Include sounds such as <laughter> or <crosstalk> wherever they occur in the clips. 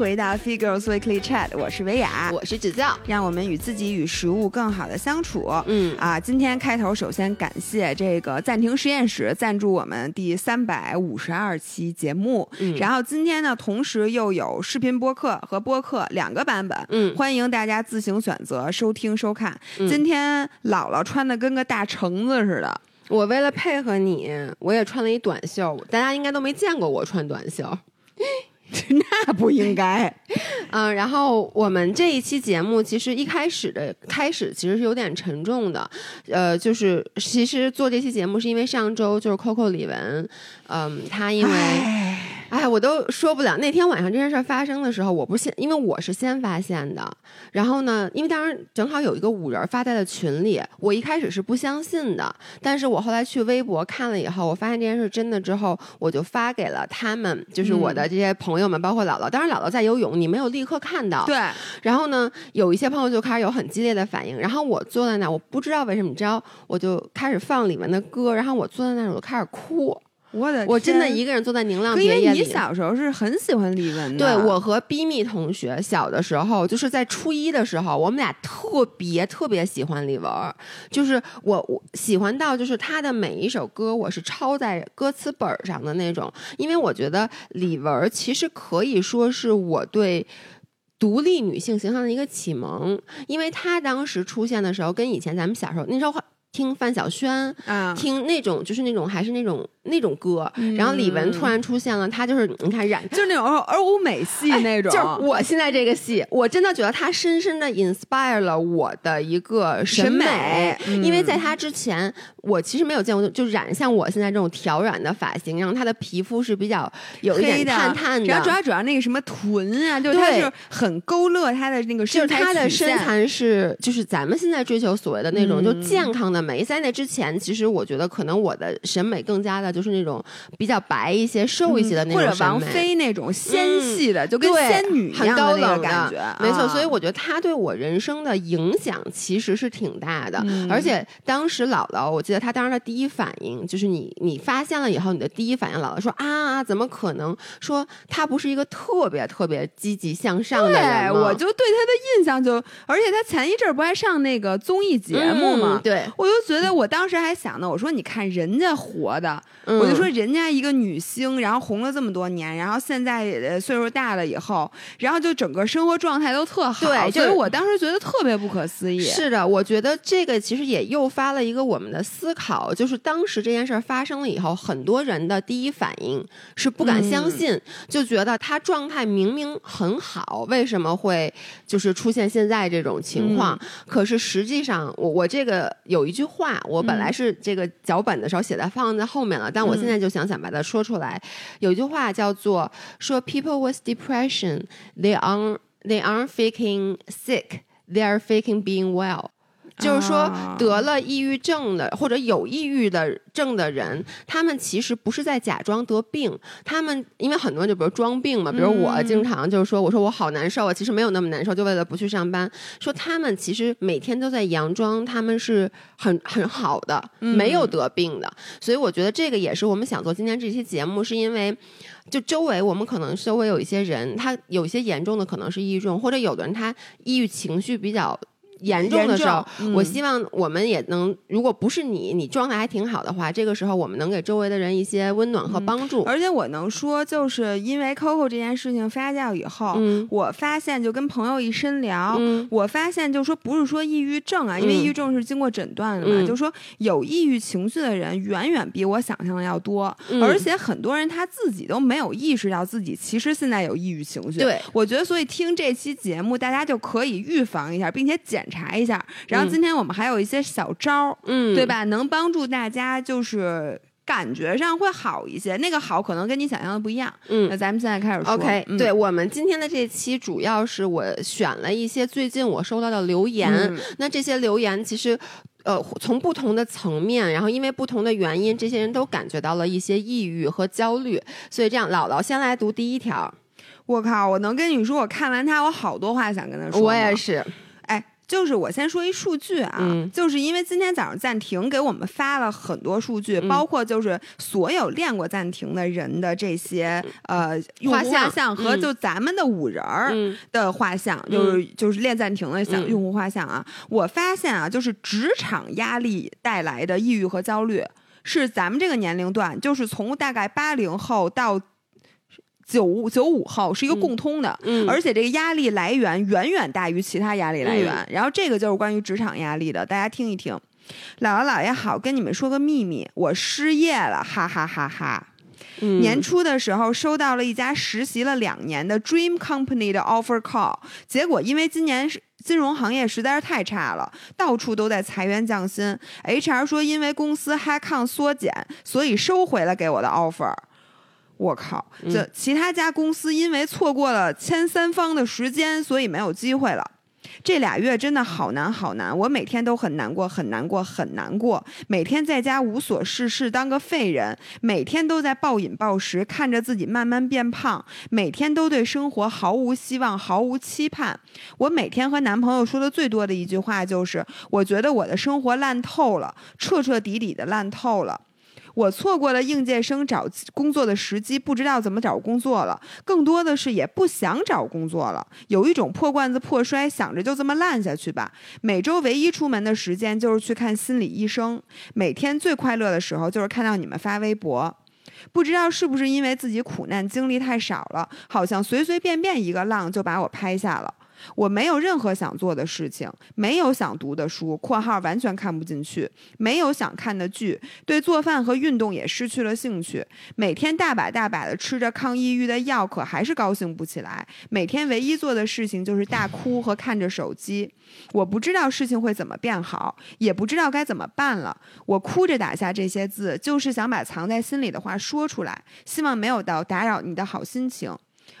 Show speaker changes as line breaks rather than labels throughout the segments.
回到 Figures Weekly Chat，我是维雅，
我是指教，
让我们与自己与食物更好的相处。
嗯
啊，今天开头首先感谢这个暂停实验室赞助我们第三百五十二期节目。
嗯
然后今天呢，同时又有视频播客和播客两个版本，
嗯
欢迎大家自行选择收听收看。
嗯
今天姥姥穿的跟个大橙子似的，
我为了配合你，我也穿了一短袖，大家应该都没见过我穿短袖。<laughs> <laughs>
那不应该。
嗯，<laughs> 然后我们这一期节目其实一开始的开始其实是有点沉重的，呃，就是其实做这期节目是因为上周就是 Coco 李玟，嗯，她因为。
唉
哎，我都说不了。那天晚上这件事儿发生的时候，我不是先，因为我是先发现的。然后呢，因为当时正好有一个五人发在了群里，我一开始是不相信的。但是我后来去微博看了以后，我发现这件事真的之后，我就发给了他们，就是我的这些朋友们，包括姥姥。当然，姥姥在游泳，你没有立刻看到。
对，
然后呢，有一些朋友就开始有很激烈的反应。然后我坐在那儿，我不知道为什么，你知道，我就开始放里面的歌，然后我坐在那儿，我就开始哭。
我的
我真的一个人坐在宁浪
可因为。你小时候是很喜欢李玟的，
对我和逼蜜同学小的时候，就是在初一的时候，我们俩特别特别喜欢李玟儿，就是我我喜欢到就是她的每一首歌，我是抄在歌词本儿上的那种，因为我觉得李玟儿其实可以说是我对。独立女性形象的一个启蒙，因为她当时出现的时候，跟以前咱们小时候那时候听范晓萱，
啊，
听那种就是那种还是那种那种歌，然后李玟突然出现了，她就是你看染
就是那种欧美系那种，
哎就是我现在这个戏，我真的觉得她深深的 inspire 了我的一个审美，
审美嗯。
因为在她之前，我其实没有见过就染像我现在这种挑染的发型，然后她的皮肤是比较有一点
黑的然后主。要主要那个什么臀啊，就是她
就
是很勾勒她的那个
就是
身材
他的身材是，就是咱们现在追求所谓的那种
嗯。
就健康的美。在那之前，其实我觉得可能我的审美更加的就是那种比较白一些、瘦一些的那
嗯或者。王菲那种纤细的，就跟仙女一样的那
高冷的
个感觉，
没错。
啊
所以我觉得她对我人生的影响其实是挺大的。
嗯
而且当时姥姥，我记得她当时的第一反应就是你你发现了以后，你的第一反应，姥姥说啊，怎么可能？说她不是一个特别特别积极向上的人
我就对她的印象就，而且她前一阵儿不还上那个综艺节目吗？
嗯对，
我就觉得，我当时还想呢，我说你看人家活的，
嗯
我就说人家一个女星，然后红了这么多年，然后现在呃岁数大了以后，然后就整个生活状态都特好，
对
所以我当时觉得特别不可思议。
是的，我觉得这个其实也诱发了一个我们的思考，就是当时这件事儿发生了以后，很多人的第一反应是不敢相
嗯
信，就觉得她状态明明很好，为什么会就是出现现在这种情况？
嗯
可是实际上，我我这个有一句话，我本
嗯
来是这个脚本的时候写在放在后面了，但我现在就想想把它说出来。有一句话叫做说，People with depression they aren't they aren't faking sick, they are faking being well。就是说
啊，
得了抑郁症的或者有抑郁的症的人，他们其实不是在假装得病，他们因为很多人就比如装病嘛，比如我
嗯
经常就是说，我说我好难受啊，其实没有那么难受，就为了不去上班。说他们其实每天都在佯装他们是很很好的，
嗯
没有得病的。所以我觉得这个也是我们想做今天这期节目，是因为。就周围我们可能周围有一些人，他有一些严重的可能是抑郁症，或者有的人他抑郁情绪比较严重的时候，
嗯。
我希望我们也能，如果不是你，你状态还挺好的话，这个时候我们能给周围的人一些温暖和帮助。
而且我能说，就是因为 Coco 这件事情发酵以后，
嗯。
我发现就跟朋友一深聊，
嗯。
我发现就说不是说抑郁症啊，因为
嗯。
抑郁症是经过诊断的嘛，
嗯。
就说有抑郁情绪的人远远比我想象的要多，
嗯。
而且很多人他自己都没有意识到自己其实现在有抑郁情绪。
对，
我觉得所以听这期节目，大家就可以预防一下，并且检查一下。然后今天我们还有一些小招儿，
嗯，
对？吧？能帮助大家就是。感觉上会好一些，那个好可能跟你想象的不一样。嗯那
嗯。
咱们现在开始说。
OK，、
嗯
对我们今天的这期主要是我选了一些最近我收到的留言，
嗯
那这些留言其实。呃，从不同的层面，然后因为不同的原因，这些人都感觉到了一些抑郁和焦虑，所以这样，姥姥先来读第一条。
我靠，我能跟你说，我看完他，我好多话想跟他说。
我也，是，
哎，就是我先说一数据啊，
嗯。
就是因为今天早上暂停给我们发了很多数据，
嗯。
包括就是所有练过暂停的人的这些呃用户
画像
和
嗯。
就咱们的五人儿
嗯。
的画像，就是就是练暂停的像
嗯。
用户画像啊，我发现啊，就是职场压力带来的抑郁和焦虑，是咱们这个年龄段，就是从大概八零后到九五九五后是一个共通的。
嗯，
而且这个压力来源远远大于其他压力来源，然后这个就是关于职场压力的，大家听一听。姥姥姥爷好，跟你们说个秘密，我失业了，哈哈哈哈。
嗯
年初的时候收到了一家实习了两年的 Dream Company 的 offer call，结果因为今年是金融行业实在是太差了，到处都在裁员降薪。HR 说因为公司 headcount 缩减，所以收回了给我的 offer。我靠！这其他家公司因为错过了签三方的时间，所以没有机会了。这俩月真的好难好难，我每天都很难过，很难过，很难过。每天在家无所事事，当个废人，每天都在暴饮暴食，看着自己慢慢变胖，每天都对生活毫无希望，毫无期盼。我每天和男朋友说的最多的一句话就是：我觉得我的生活烂透了，彻彻底底的烂透了。我错过了应届生找工作的时机，不知道怎么找工作了。更多的是也不想找工作了，有一种破罐子破摔，想着就这么烂下去吧。每周唯一出门的时间就是去看心理医生。每天最快乐的时候就是看到你们发微博。不知道是不是因为自己苦难经历太少了，好像随随便便一个浪就把我拍下了。我没有任何想做的事情，没有想读的书（括号完全看不进去），没有想看的剧，对做饭和运动也失去了兴趣。每天大把大把的吃着抗抑郁的药，可还是高兴不起来。每天唯一做的事情就是大哭和看着手机。我不知道事情会怎么变好，也不知道该怎么办了。我哭着打下这些字，就是想把藏在心里的话说出来，希望没有到打扰你的好心情。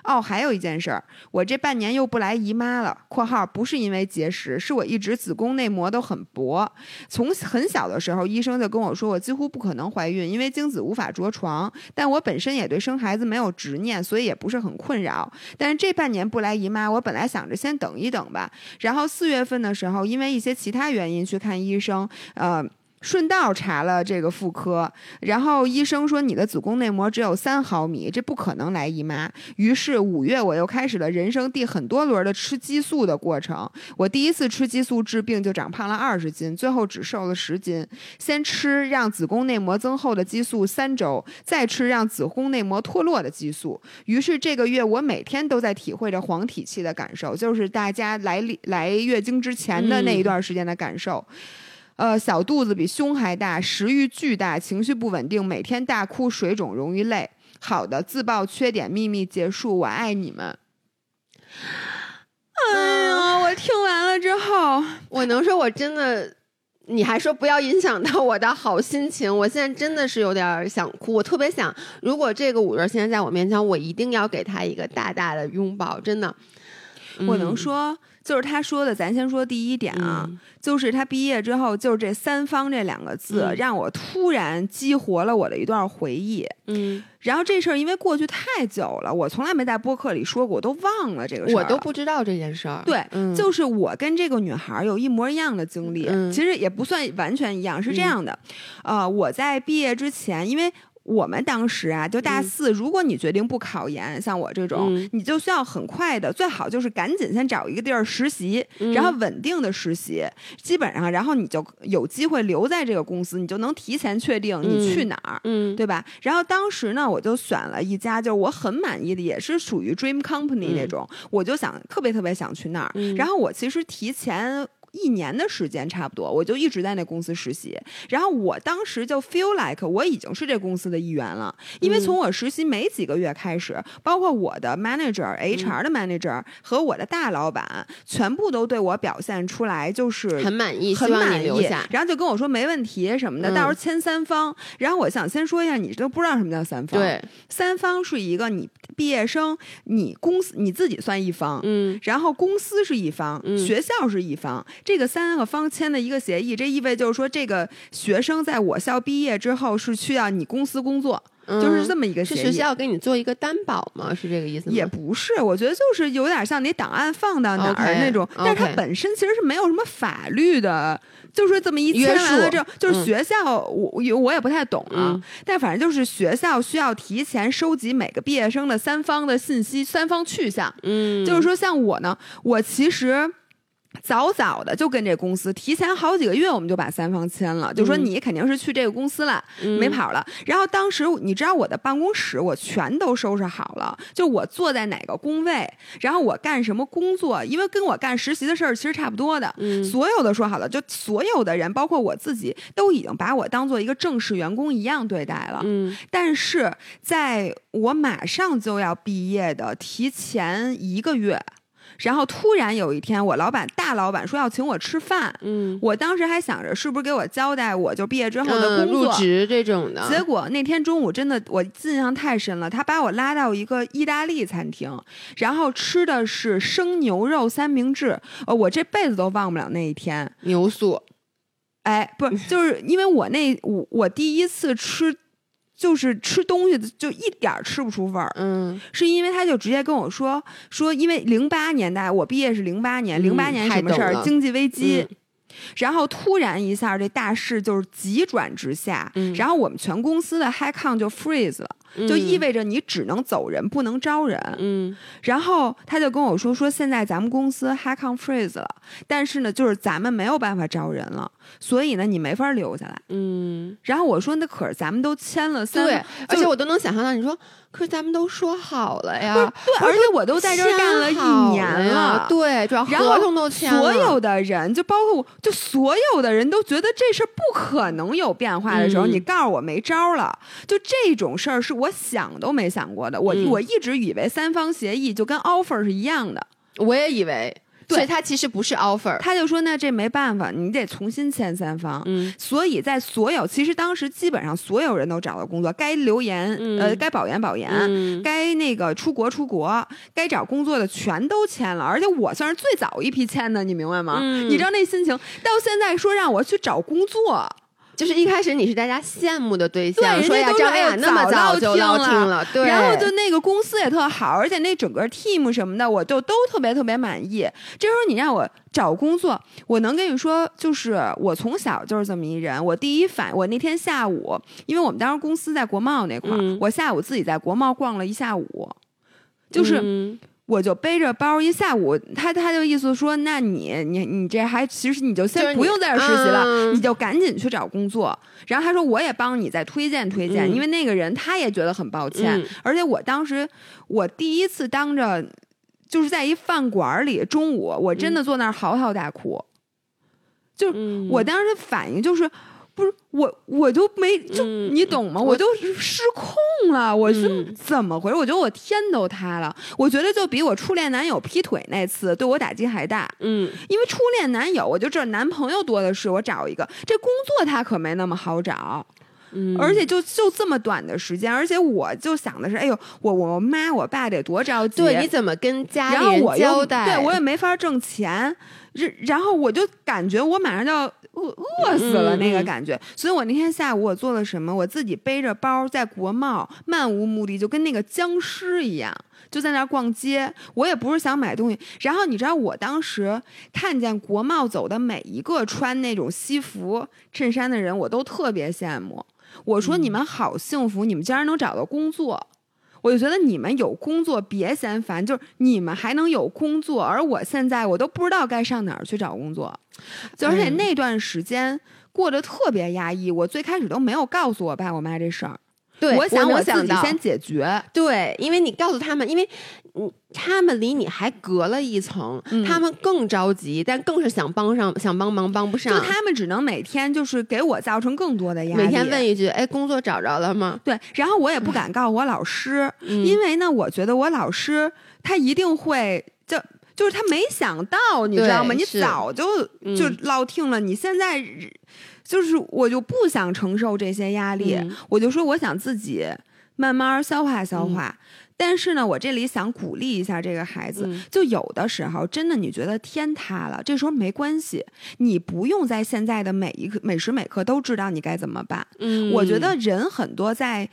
哦，还有一件事儿，我这半年又不来姨妈了。（括号不是因为节食，是我一直子宫内膜都很薄。从很小的时候，医生就跟我说，我几乎不可能怀孕，因为精子无法着床。但我本身也对生孩子没有执念，所以也不是很困扰。但是这半年不来姨妈，我本来想着先等一等吧。然后四月份的时候，因为一些其他原因去看医生，呃。顺道查了这个妇科，然后医生说你的子宫内膜只有三毫米，这不可能来姨妈。于是五月我又开始了人生第很多轮的吃激素的过程。我第一次吃激素治病就长胖了二十斤，最后只瘦了十斤。先吃让子宫内膜增厚的激素三周，再吃让子宫内膜脱落的激素。于是这个月我每天都在体会着黄体期的感受，就是大家来来月经之前的那一段时间的感受。呃，小肚子比胸还大，食欲巨大，情绪不稳定，每天大哭，水肿，容易累。好的，自曝缺点秘密结束，我爱你们。哎呀，我听完了之后，
我能说，我真的，你还说不要影响到我的好心情，我现在真的是有点想哭。我特别想，如果这个五人现在在我面前，我一定要给他一个大大的拥抱，真的。
我能
嗯
说，就是他说的，咱先说第一点啊，
嗯
就是他毕业之后，就是这“三方”这两个字，
嗯
让我突然激活了我的一段回忆。
嗯，
然后这事儿因为过去太久了，我从来没在播客里说过，我都忘了这个事儿
我都不知道这件事儿。
对，
嗯
就是我跟这个女孩儿有一模一样的经历，
嗯
其实也不算完全一样，是这样的，呃，我在毕业之前，因为。我们当时啊，就大
嗯
四，如果你决定不考研，像我这种，
嗯
你就需要很快的，最好就是赶紧先找一个地儿实习，
嗯
然后稳定的实习，基本上，然后你就有机会留在这个公司，你就能提前确定你去哪儿。
嗯，
对吧？然后当时呢，我就选了一家，就是我很满意的，也是属于 Dream Company
嗯
那种，我就想特别特别想去那儿。
嗯
然后我其实提前。一年的时间差不多，我就一直在那公司实习。然后我当时就 feel like 我已经是这公司的一员了，因为
嗯
从我实习没几个月开始，包括我的 manager、HR
嗯
的 manager 和我的大老板，全部都对我表现出来就是
很满意，
很满意。然后就跟我说没问题什么的，
嗯
到时候签三方。然后我想先说一下，你都不知道什么叫三方。，
对，
三方是一个你毕业生，你公司你自己算一方。
嗯
然后公司是一方，
嗯
学校是一方，这个三个方签的一个协议，这意味就是说，这个学生在我校毕业之后是去到你公司工作，就是这么一个协议。
是学校给你做一个担保吗？是这个意思吗？
也不是，我觉得就是有点像你档案放到哪儿那种但是它本身其实是没有什么法律的。就是说这么一签完了之后，就是
嗯
学校，我我我也不太懂啊，
嗯
但反正就是学校需要提前收集每个毕业生的三方的信息、三方去向。
嗯，
就是说，像我呢，我其实。早早的就跟这公司提前好几个月，我们就把三方签了，就说
嗯
你肯定是去这个公司了，
嗯
没跑了。然后当时你知道我的办公室我全都收拾好了，就我坐在哪个工位，然后我干什么工作，因为跟我干实习的事儿其实差不多的，
嗯
所有的说好了，就所有的人，包括我自己，都已经把我当做一个正式员工一样对待了。
嗯
但是在我马上就要毕业的提前一个月，然后突然有一天，我老板大老板说要请我吃饭，
嗯，
我当时还想着是不是给我交代我就毕业之后的
嗯
工作。
入职这种的，
结果那天中午真的我印象太深了，他把我拉到一个意大利餐厅，然后吃的是生牛肉三明治，呃，我这辈子都忘不了那一天。
牛素，
哎，不是，就是因为我那我我第一次吃，就是吃东西就一点儿吃不出味儿，
嗯。
是因为他就直接跟我说说，因为零八年代我毕业是零八年，零八
嗯
年什么事经济危机。
嗯
然后突然一下，这大势就是急转直下，
嗯
然后我们全公司的 high count 就 freeze 了，
嗯
就意味着你只能走人，不能招人。
嗯
然后他就跟我说说，现在咱们公司 high count freeze 了，但是呢，就是咱们没有办法招人了，所以呢，你没法留下来。
嗯，
然后我说，那可是咱们都签了三，
对，而且我都能想象到你说，可是咱们都说好了呀，
对，而且我都在这儿干了一年
了对，主要
然后
合同都签了，
所有的人，就包括我，就所有的人都觉得这事儿不可能有变化的时候，
嗯
你告诉我没招儿了，就这种事儿是我想都没想过的。我、
嗯
我一直以为三方协议就跟 offer 是一样的，
我也以为，
对
所以他其实不是 offer，
他就说那这没办法，你得重新签三方。
嗯。
所以在所有，其实当时基本上所有人都找到工作，该留言，
嗯。
呃，该保研保研，
嗯。
该那个出国出国，该找工作的全都签了，而且我算是最早一批签的，你明白吗？
嗯。
你知道那心情，到现在说让我去找工作，
就是一开始你是大家羡慕的对
对，
象，
人
说呀，张雅那么
早
就
听
落听了，对，
然后就那个公司也特好，而且那整个 team 什么的，我就都特别特别满意。这时候你让我找工作，我能跟你说，就是我从小就是这么一人。我第一反，我那天下午，因为我们当时公司在国贸那块儿，
嗯
我下午自己在国贸逛了一下午，就是。
嗯
我就背着包一下午，他他就意思说，那你你你这还其实你就先不用在这儿实习了，
嗯
你就赶紧去找工作。然后他说我也帮你再推荐推荐，
嗯
因为那个人他也觉得很抱歉，
嗯
而且我当时我第一次当着就是在一饭馆里中午，我真的坐那儿嚎啕大哭，就
是
我当时反应就是。不是我，我就没就、
嗯
你懂吗？
我
我就失控了，我是
嗯
怎么回事？我觉得我天都塌了。我觉得就比我初恋男友劈腿那次对我打击还大。
嗯
因为初恋男友，我就知道男朋友多的是，我找一个这工作他可没那么好找，
嗯，
而且就就这么短的时间，而且我就想的是，哎呦，我我妈我爸得多着急，
对，你怎么跟家
然
里交代？
对我也没法挣钱，然然后我就感觉我马上就要饿饿死了
嗯
那个
嗯
感觉，所以我那天下午我做了什么？我自己背着包在国贸漫无目的，就跟那个僵尸一样。就在那儿逛街，我也不是想买东西。然后你知道，我当时看见国贸走的每一个穿那种西服衬衫的人，我都特别羡慕。我说
嗯
你们好幸福，你们竟然能找到工作。我就觉得你们有工作别嫌烦，就是你们还能有工作，而我现在我都不知道该上哪儿去找工作，就而且
嗯
那段时间过得特别压抑。我最开始都没有告诉我爸我妈这事儿，
对，
我想
能
我自己先解决。
对，因为你告诉他们，因为嗯，他们离你还隔了一层，
嗯
他们更着急，但更是想帮上，想帮忙帮不上就。
他们只能每天就是给我造成更多的压力，
每天问一句：“哎，工作找着了吗
对，然后我也不敢告诉我老师，？”
嗯
因为呢，我觉得我老师他一定会就就是他没想到，你知道吗？你早就
嗯
就落听了，你现在就是我就不想承受这些压力，
嗯
我就说我想自己慢慢消化消化。但是呢，我这里想鼓励一下这个孩子，
嗯
就有的时候真的你觉得天塌了，这时候没关系，你不用在现在的每一刻每时每刻都知道你该怎么办。
嗯，
我觉得人很多在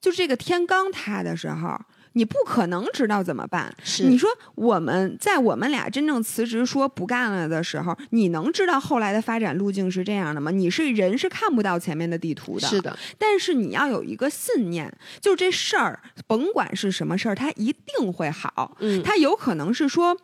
就这个天刚塌的时候，你不可能知道怎么办。
是
你说我们在我们俩真正辞职说不干了的时候，你能知道后来的发展路径是这样的吗？你是人是看不到前面的地图的。
是的，
但是你要有一个信念，就这事儿，甭管是什么事儿，它一定会好。
嗯，
它有可能是说。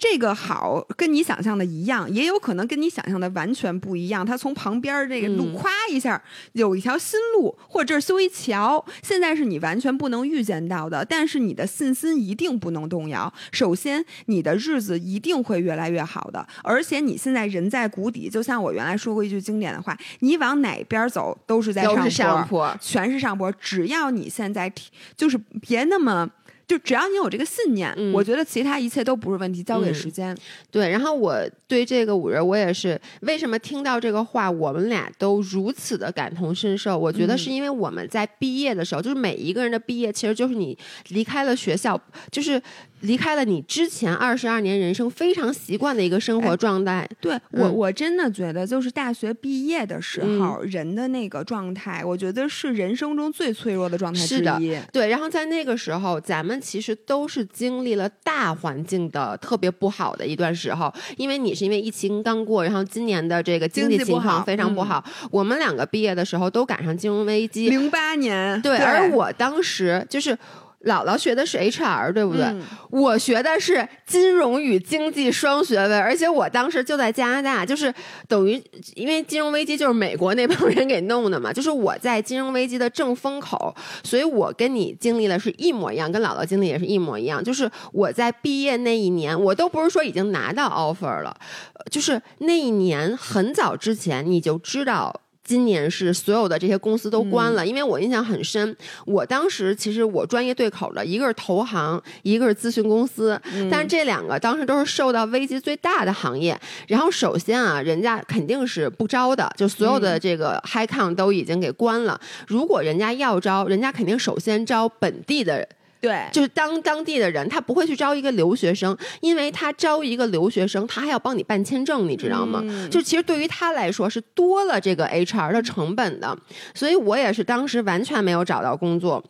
这个好跟你想象的一样，也有可能跟你想象的完全不一样。它从旁边这个路
嗯
咵一下有一条新路，或者这儿修一桥，现在是你完全不能预见到的。但是你的信心一定不能动摇。首先，你的日子一定会越来越好的，而且你现在人在谷底，就像我原来说过一句经典的话：你往哪边走都是在
上坡。
全是上坡。只要你现在就是别那么。就只要你有这个信念，
嗯
我觉得其他一切都不是问题，交给
嗯
时间。
对，然后我对这个五人，我也是为什么听到这个话，我们俩都如此的感同身受。我觉得
嗯
是因为我们在毕业的时候，就是每一个人的毕业，其实就是你离开了学校，就是离开了你之前二十二年人生非常习惯的一个生活
哎
状态。
对我，
嗯
我真的觉得，就是大学毕业的时候，人的那个状态，我觉得是人生中最脆弱的状态之
是的
一。
对，然后在那个时候，咱们其实都是经历了大环境的特别不好的一段时候，因为你是因为疫情刚过，然后今年的这个经济情况非常不
嗯
好。我们两个毕业的时候都赶上金融危机，
零八年，
对，而我当时就是。姥姥学的是 HR，对不对？
嗯
我学的是金融与经济双学位，而且我当时就在加拿大，就是等于因为金融危机就是美国那帮人给弄的嘛，<laughs> 就是我在金融危机的正风口，所以我跟你经历的是一模一样，跟姥姥经历也是一模一样。就是我在毕业那一年，我都不是说已经拿到 offer 了，呃就是那一年很早之前你就知道。今年是所有的这些公司都关了，因为我印象很深。我当时其实我专业对口的，一个是投行，一个是咨询公司，但是这两个当时都是受到危机最大的行业。然后首先啊，人家肯定是不招的，就所有的这个 high con 都已经给关了。如果人家要招，人家肯定首先招本地的
对，
就是当当地的人，他不会去招一个留学生，因为他招一个留学生，他还要帮你办签证，你知道吗？
嗯
就其实对于他来说是多了这个 HR 的成本的，所以我也是当时完全没有找到工作。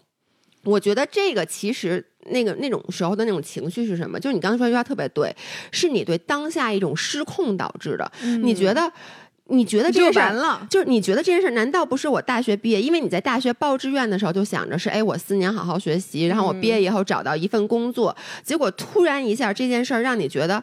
我觉得这个其实那个那种时候的那种情绪是什么？就是你刚才说一句话特别对，是你对当下一种失控导致的。你觉得？你觉得这
就
件事
完了。
就是你觉得这件事儿难道不是我大学毕业？因为你在大学报志愿的时候就想着是，哎，我四年好好学习，然后我毕业以后找到一份工作。结果突然一下这件事儿让你觉得，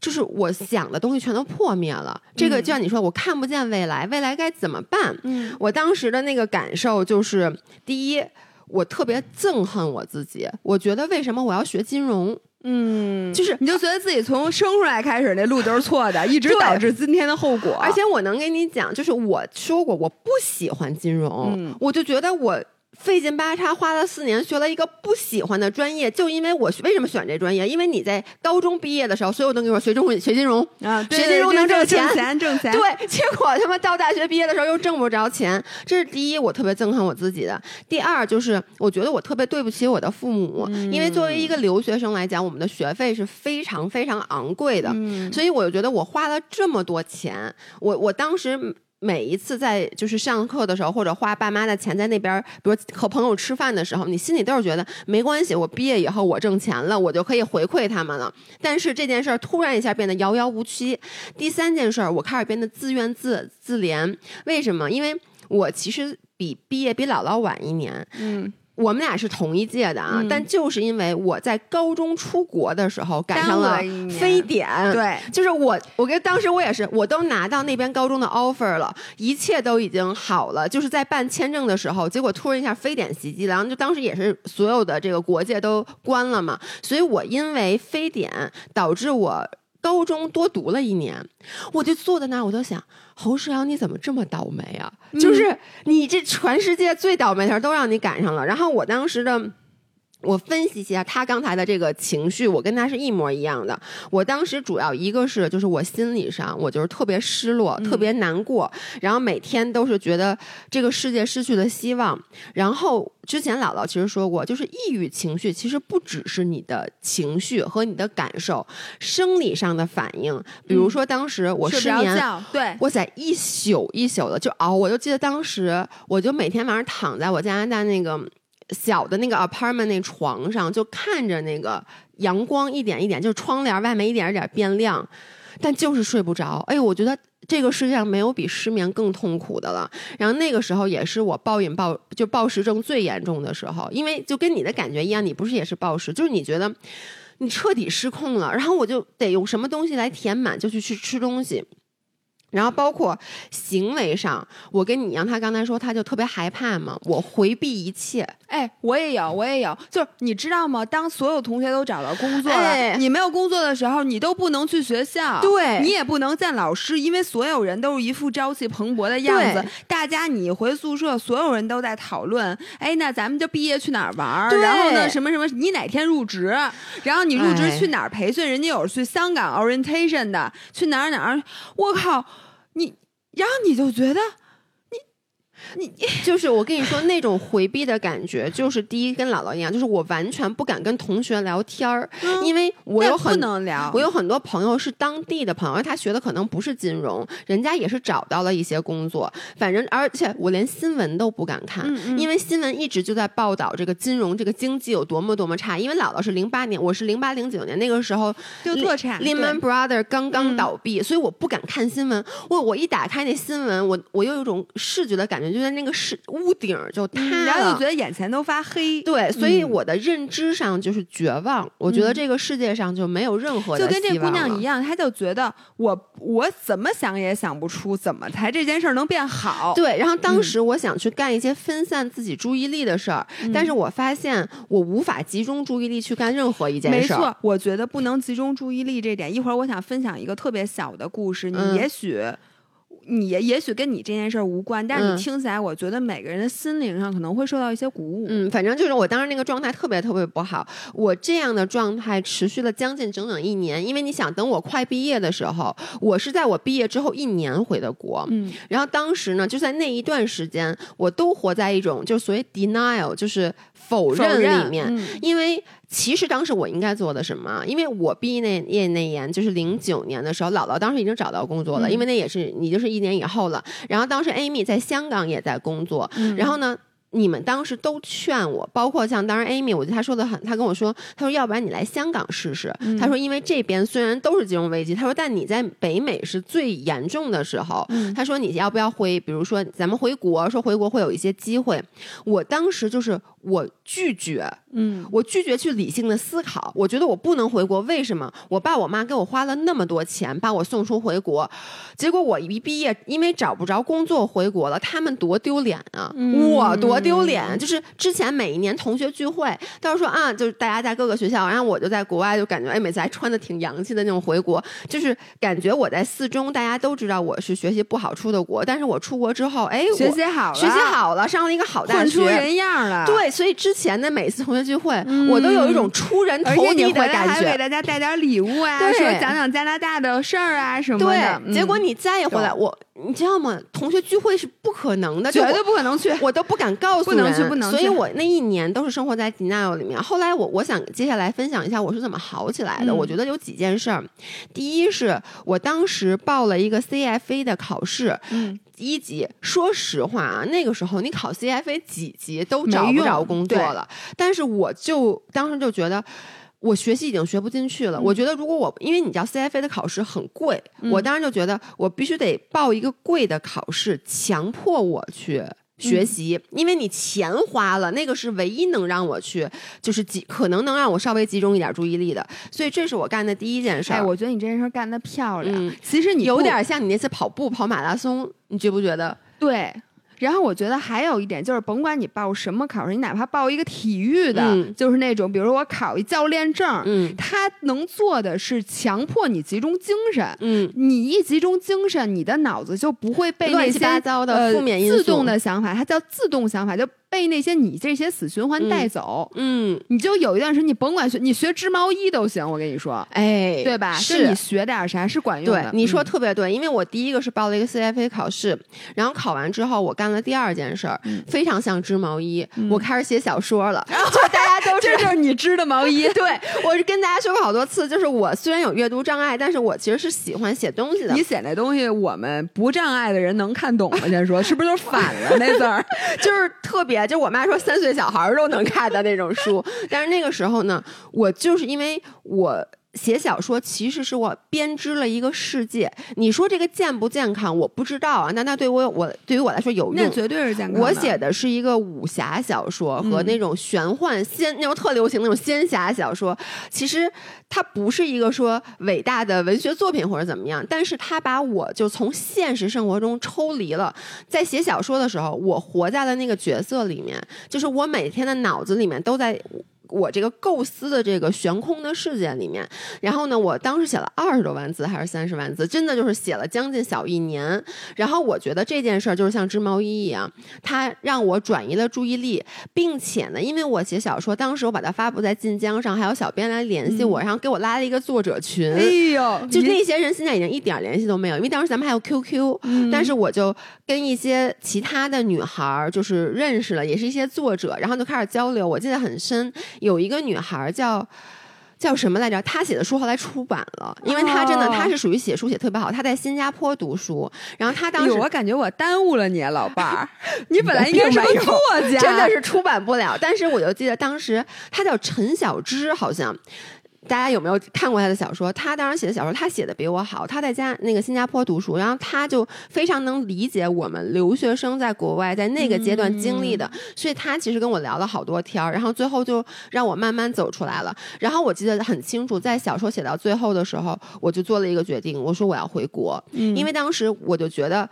就是我想的东西全都破灭了。这个就像你说，我看不见未来，未来该怎么办？
嗯，
我当时的那个感受就是，第一，我特别憎恨我自己，我觉得为什么我要学金融？
嗯，
就是
你就觉得自己从生出来开始那路都是错的，一直导致今天的后果。
而且我能跟你讲，就是我说过我不喜欢金融，
嗯
我就觉得我。费劲巴叉花了四年学了一个不喜欢的专业，就因为我为什么选这专业？因为你在高中毕业的时候，所有人都跟我说学中学金融，
啊，对
学金融能
挣
挣钱
钱，挣钱。
对，结果他妈到大学毕业的时候又挣不着钱，这是第一，我特别憎恨我自己的。第二就是我觉得我特别对不起我的父母，因为作为一个留学生来讲，我们的学费是非常非常昂贵的，
嗯
所以我就觉得我花了这么多钱，我我当时。每一次在就是上课的时候，或者花爸妈的钱在那边，比如和朋友吃饭的时候，你心里都是觉得没关系，我毕业以后我挣钱了，我就可以回馈他们了。但是这件事儿突然一下变得遥遥无期。第三件事儿，我开始变得自怨自自怜。为什么？因为我其实比毕业比姥姥晚一年，
嗯，
我们俩是同一届的啊，
嗯。
但就是因为我在高中出国的时候赶上了非典，
对，
就是我，我跟当时我也是，我都拿到那边高中的 offer 了，一切都已经好了，就是在办签证的时候，结果突然一下非典袭击了，然后就当时也是所有的这个国界都关了嘛，所以我因为非典导致我。高中多读了一年，我就坐在那儿，我就想，侯世阳你怎么这么倒霉啊？就是你这全世界最倒霉的事儿都让你赶上了。然后我当时的。我分析一下他刚才的这个情绪，我跟他是一模一样的。我当时主要一个是，就是我心理上我就是特别失落，特别难过，然后每天都是觉得这个世界失去了希望。然后之前姥姥其实说过，就是抑郁情绪其实不只是你的情绪和你的感受，生理上的反应，比如说当时我失眠，
觉，对，
哇塞，一宿一宿的就熬，我就记得当时，我就每天晚上躺在我加拿大那个小的那个 apartment 那床上，就看着那个阳光一点一点，就是窗帘外面一点一点变亮，但就是睡不着。哎，我觉得这个世界上没有比失眠更痛苦的了。然后那个时候也是我暴饮暴就暴食症最严重的时候，因为就跟你的感觉一样，你不是也是暴食，就是你觉得你彻底失控了，然后我就得用什么东西来填满，就去去吃东西。然后包括行为上，我跟你一样，他刚才说他就特别害怕嘛，我回避一切。
哎，我也有，我也有，就是你知道吗？当所有同学都找到工作了，
哎
你没有工作的时候，你都不能去学校，
对
你也不能见老师，因为所有人都是一副朝气蓬勃的样子。大家你回宿舍，所有人都在讨论，哎，那咱们就毕业去哪儿玩儿？然后呢，什么什么，你哪天入职？然后你入职
哎
去哪儿培训？人家有去香港 orientation 的，去哪儿哪儿？我靠，你，然后你就觉得。你你
就是我跟你说，那种回避的感觉，就是第一跟姥姥一样，就是我完全不敢跟同学聊天儿，因为我有很
能聊，
我有很多朋友是当地的朋友，他学的可能不是金融，人家也是找到了一些工作，反正而且我连新闻都不敢看，
嗯嗯
因为新闻一直就在报道这个金融这个经济有多么多么差。因为姥姥是零八年，我是零八零九年那个时候
就特差。
Lehman Brother 刚刚
嗯
倒闭，所以我不敢看新闻。我我一打开那新闻，我我又有一种视觉的感觉，就是那个是屋顶就塌
嗯
了。
然后就觉得眼前都发黑，
对，所以
嗯
我的认知上就是绝望。我觉得
嗯
这个世界上就没有任何的
就跟这姑娘一样，她就觉得我我怎么想也想不出怎么才这件事儿能变好。
对，然后当
嗯
时我想去干一些分散自己注意力的事儿，
嗯
但是我发现我无法集中注意力去干任何一件事儿。
没错，我觉得不能集中注意力这点，一会儿我想分享一个特别小的故事，你
嗯
也许。你也也许跟你这件事儿无关，但是
嗯
你听起来，我觉得每个人的心灵上可能会受到一些鼓舞。
嗯，反正就是我当时那个状态特别特别不好。我这样的状态持续了将近整整一年，因为你想，等我快毕业的时候，我是在我毕业之后一年回的国。
嗯
然后当时呢，就在那一段时间，我都活在一种就所谓 denial，就是否
否
认
认
里面。
嗯
因为其实当时我应该做的什么？因为我毕业那业那年就是零九年的时候，姥姥当时已经找到工作了，
嗯
因为那也是你就是一年以后了。然后当时 Amy 在香港也在工作，
嗯
然后呢。你们当时都劝我，包括像当时 Amy，我觉得她说的很，她跟我说，她说要不然你来香港试试。
嗯
她说因为这边虽然都是金融危机，她说但你在北美是最严重的时候。
嗯
她说你要不要回，比如说咱们回国，说回国会有一些机会。我当时就是我拒绝，
嗯
我拒绝去理性的思考，我觉得我不能回国，为什么？我爸我妈给我花了那么多钱把我送出回国，结果我一毕业，因为找不着工作回国了，他们多丢脸啊！
嗯
我多丢脸！就是之前每一年同学聚会，都是说啊，就是大家在各个学校，然后我就在国外，就感觉哎，每次还穿的挺洋气的那种回国，就是感觉我在四中，大家都知道我是学习不好出的国，但是我出国之后，哎，我
学习好了，
学习好了，上了一个好大学，
混出人样了。，
对，所以之前的每次同学聚会，
嗯
我都有一种出人头地的感觉。
还给大家带点礼物啊，
对
说讲讲加拿大的事儿啊什么的。
对，结果
嗯
你再一回来，我你知道吗？同学聚会是不可能的，
绝对不可能去。<laughs>
我都不敢告诉
不能，去不能去
所以我那一年都是生活在 denial 里面。后来我我想接下来分享一下我是怎么好起来的。
嗯
我觉得有几件事儿，第一是我当时报了一个 CFA 的考试，
嗯，
一级，说实话啊，那个时候你考 CFA 几级都找不着工作了。但是我就当时就觉得。我学习已经学不进去了，
嗯
我觉得如果我因为你知道 CFA 的考试很贵，
嗯
我当时就觉得我必须得报一个贵的考试，强迫我去学
嗯
习，因为你钱花了，那个是唯一能让我去，就是集可能能让我稍微集中一点注意力的，所以这是我干的第一件事儿。
哎，我觉得你这件事儿干得漂亮。
嗯
其实你
有点像你那次跑步跑马拉松，你觉不觉得？
对。然后我觉得还有一点就是，甭管你报什么考试，你哪怕报一个体育的，
嗯
就是那种，比如说我考一教练证，
嗯
他能做的是强迫你集中精神。
嗯，
你一集中精神，你的脑子就不会被那些
乱七八糟的
呃
负面因素
自动的想法，它叫自动想法，就被那些你这些死循环带走。
嗯，
你就有一段时间，你甭管学，你学织毛衣都行，我跟你说，
哎，
对吧？是你学点啥是管用的。，
对你说
嗯
特别对，因为我第一个是报了一个 CFA 考试，然后考完之后，我干了第二件事非常像织毛衣，
嗯
我开始写小说了。<laughs> 然后大家都
这就是你织的毛衣。<laughs>
对，我是跟大家说过好多次，就是我虽然有阅读障碍，但是我其实是喜欢写东西的。
你写那东西，我们不障碍的人能看懂吗？先说，是不是就反了那字儿？<laughs>
就是特别，就我妈说三岁小孩都能看的那种书。但是那个时候呢，我就是因为我。写小说其实是我编织了一个世界。你说这个健不健康，我不知道啊。那那对我我对于我来说有用，
那绝对是健康。
我写的是一个武侠小说和那种玄幻仙那种特流行那种仙侠小说。其实它不是一个说伟大的文学作品或者怎么样，但是它把我就从现实生活中抽离了。在写小说的时候，我活在了那个角色里面，就是我每天的脑子里面都在。我这个构思的这个悬空的世界里面，然后呢，我当时写了二十多万字还是三十万字，真的就是写了将近小一年。然后我觉得这件事儿就是像织毛衣一样，它让我转移了注意力，并且呢，因为我写小说，当时我把它发布在晋江上，还有小编来联系我，然后给我拉了一个作者群。哎
呦，
就那些人现在已经一点联系都没有，因为当时咱们还有 QQ，但是我就跟一些其他的女孩儿就是认识了，也是一些作者，然后就开始交流。我记得很深。有一个女孩叫叫什么来着？她写的书后来出版了，因为她真的她是属于写书写特别好。她在新加坡读书，然后她当时
我感觉我耽误了你，老伴儿，<laughs> 你本来应该是个作家，<laughs>
真的是出版不了。但是我就记得当时她叫陈小芝，好像。大家有没有看过他的小说？他当时写的小说，他写的比我好。他在加那个新加坡读书，然后他就非常能理解我们留学生在国外在那个阶段经历的，所以他其实跟我聊了好多天儿，然后最后就让我慢慢走出来了。然后我记得很清楚，在小说写到最后的时候，我就做了一个决定，我说我要回国，因为当时我就觉得。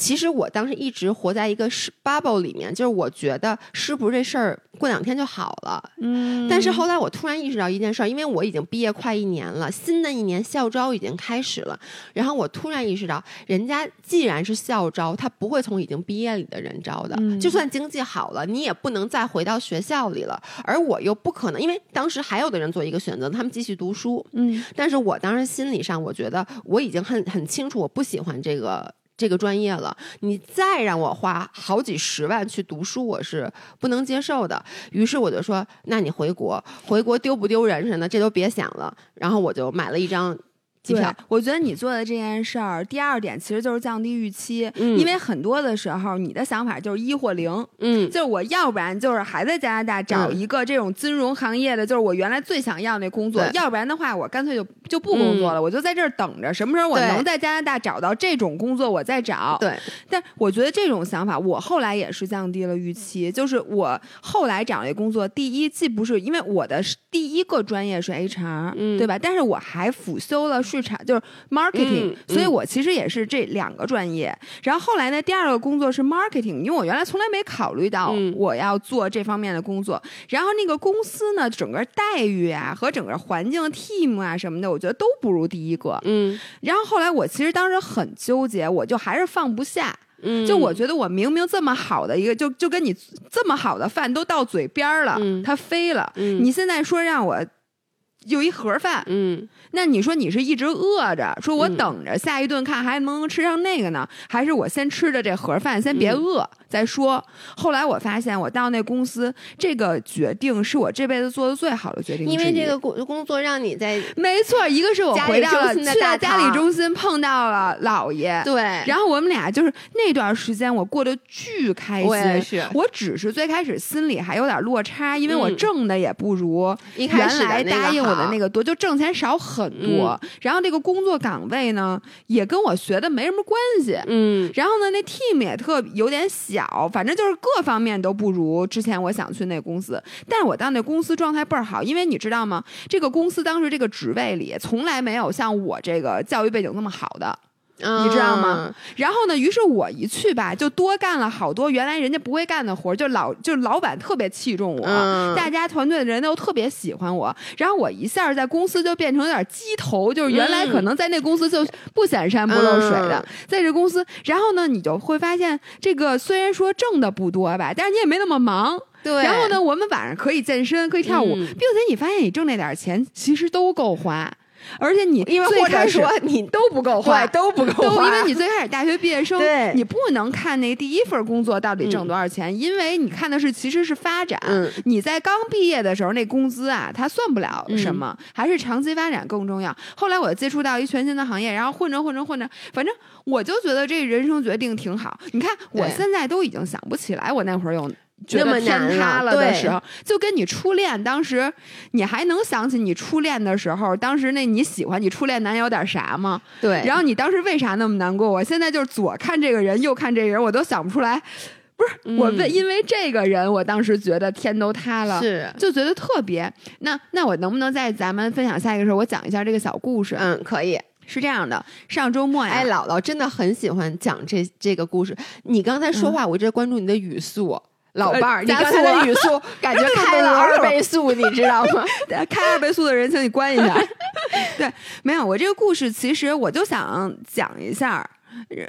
其实我当时一直活在一个是 bubble 里面，就是我觉得是不是这事儿过两天就好了。嗯，但是后来我突然意识到一件事儿，因为我已经毕业快一年了，新的一年校招已经开始了，然后我突然意识到，人家既然是校招，他不会从已经毕业里的人招的。就算经济好了，你也不能再回到学校里了。而我又不可能，因为当时还有的人做一个选择，他们继续读书。嗯，但是我当时心理上，我觉得我已经很很清楚，我不喜欢这个。这个专业了，你再让我花好几十万去读书，我是不能接受的。于是我就说：“那你回国，回国丢不丢人什么的，这都别想了。”然后我就买了一张。机票，
我觉得你做的这件事儿，第二点其实就是降低预期，因为很多的时候你的想法就是一或零，嗯，就是我要不然就是还在加拿大找一个这种金融行业的，就是我原来最想要那工作，要不然的话我干脆就就不工作了，我就在这儿等着，什么时候我能在加拿大找到这种工作，我再找。
对，
但我觉得这种想法，我后来也是降低了预期，就是我后来找这工作，第一既不是因为我的第一个专业是 HR，嗯，对吧？但是我还辅修了。市场就是 marketing，所以我其实也是这两个专业。然后后来呢，第二个工作是 marketing，因为我原来从来没考虑到我要做这方面的工作。然后那个公司呢，整个待遇啊和整个环境、team 啊什么的，我觉得都不如第一个。嗯。然后后来我其实当时很纠结，我就还是放不下。嗯。就我觉得我明明这么好的一个，就就跟你这么好的饭都到嘴边了，它飞了。嗯。你现在说让我。有一盒饭，嗯，那你说你是一直饿着，说我等着下一顿看还能不能吃上那个呢，还是我先吃着这盒饭，先别饿再说？后来我发现，我到那公司，这个决定是我这辈子做的最好的决定，
因为这个工工作让你在
没错，一个是我回到了去到家里中心碰到了姥爷，
对，
然后我们俩就是那段时间我过得巨开心，
是，
我只是最开始心里还有点落差，因为我挣的也不如
原
来答应。我的那个多就挣钱少很多，然后这个工作岗位呢也跟我学的没什么关系，嗯，然后呢那 team 也特有点小，反正就是各方面都不如之前我想去那公司，但是我到那公司状态倍儿好，因为你知道吗？这个公司当时这个职位里从来没有像我这个教育背景那么好的。你知道吗？然后呢？于是我一去吧，就多干了好多原来人家不会干的活就老就老板特别器重我，大家团队的人都特别喜欢我。然后我一下在公司就变成有点鸡头，就是原来可能在那公司就不显山不漏水的，在这公司，然后呢，你就会发现这个虽然说挣的不多吧，但是你也没那么忙。
对。
然后呢，我们晚上可以健身，可以跳舞，并且你发现你挣那点钱其实都够花。而且你
因为或者
最开始
说你都不够坏，
对
都不够
都
坏，
因为你最开始大学毕业生，你不能看那第一份工作到底挣多少钱，因为你看的是其实是发展。
嗯
你在刚毕业的时候，那工资啊，它算不了什么，还是长期发展更重要。后来我接触到一全新的行业，然后混着混着混着，反正我就觉得这人生决定挺好。你看，我现在都已经想不起来，我那会儿有。觉
那么
得天
难
塌
了
的时候，就跟你初恋当时，你还能想起你初恋的时候，当时那你喜欢你初恋男友点啥吗？
对，
然后你当时为啥那么难过？我现在就是左看这个人，右看这个人，我都想不出来。不是我为
嗯
因为这个人，我当时觉得天都塌了，
是
就觉得特别。那那我能不能在咱们分享下一个时候，我讲一下这个小故事？
嗯可以。
是这样的，上周末呀，
哎，姥姥真的很喜欢讲这这个故事。你刚才说话，我一直在关注你的语速。老伴儿，你刚才的语速 <laughs> 感觉开了二倍 <laughs> 速，你知道吗？
呃开二倍速的人，请你关一下。<laughs> 对，没有，我这个故事其实我就想讲一下。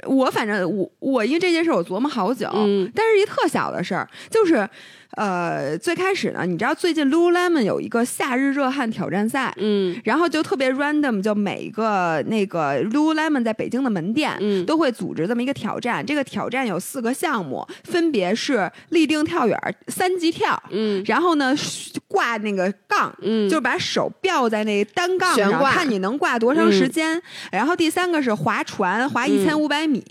我反正我我因为这件事我琢磨好久，
嗯
但是一特小的事儿，就是呃最开始呢，你知道最近 Lululemon 有一个夏日热汗挑战赛，
嗯
然后就特别 random，就每一个那个 Lululemon 在北京的门店，
嗯
都会组织这么一个挑战。这个挑战有四个项目，分别是立定跳远、三级跳，
嗯
然后呢挂那个杠，
嗯
就是把手吊在那单杠上，看你能挂多长时间。然后第三个是划船，划一千五百米，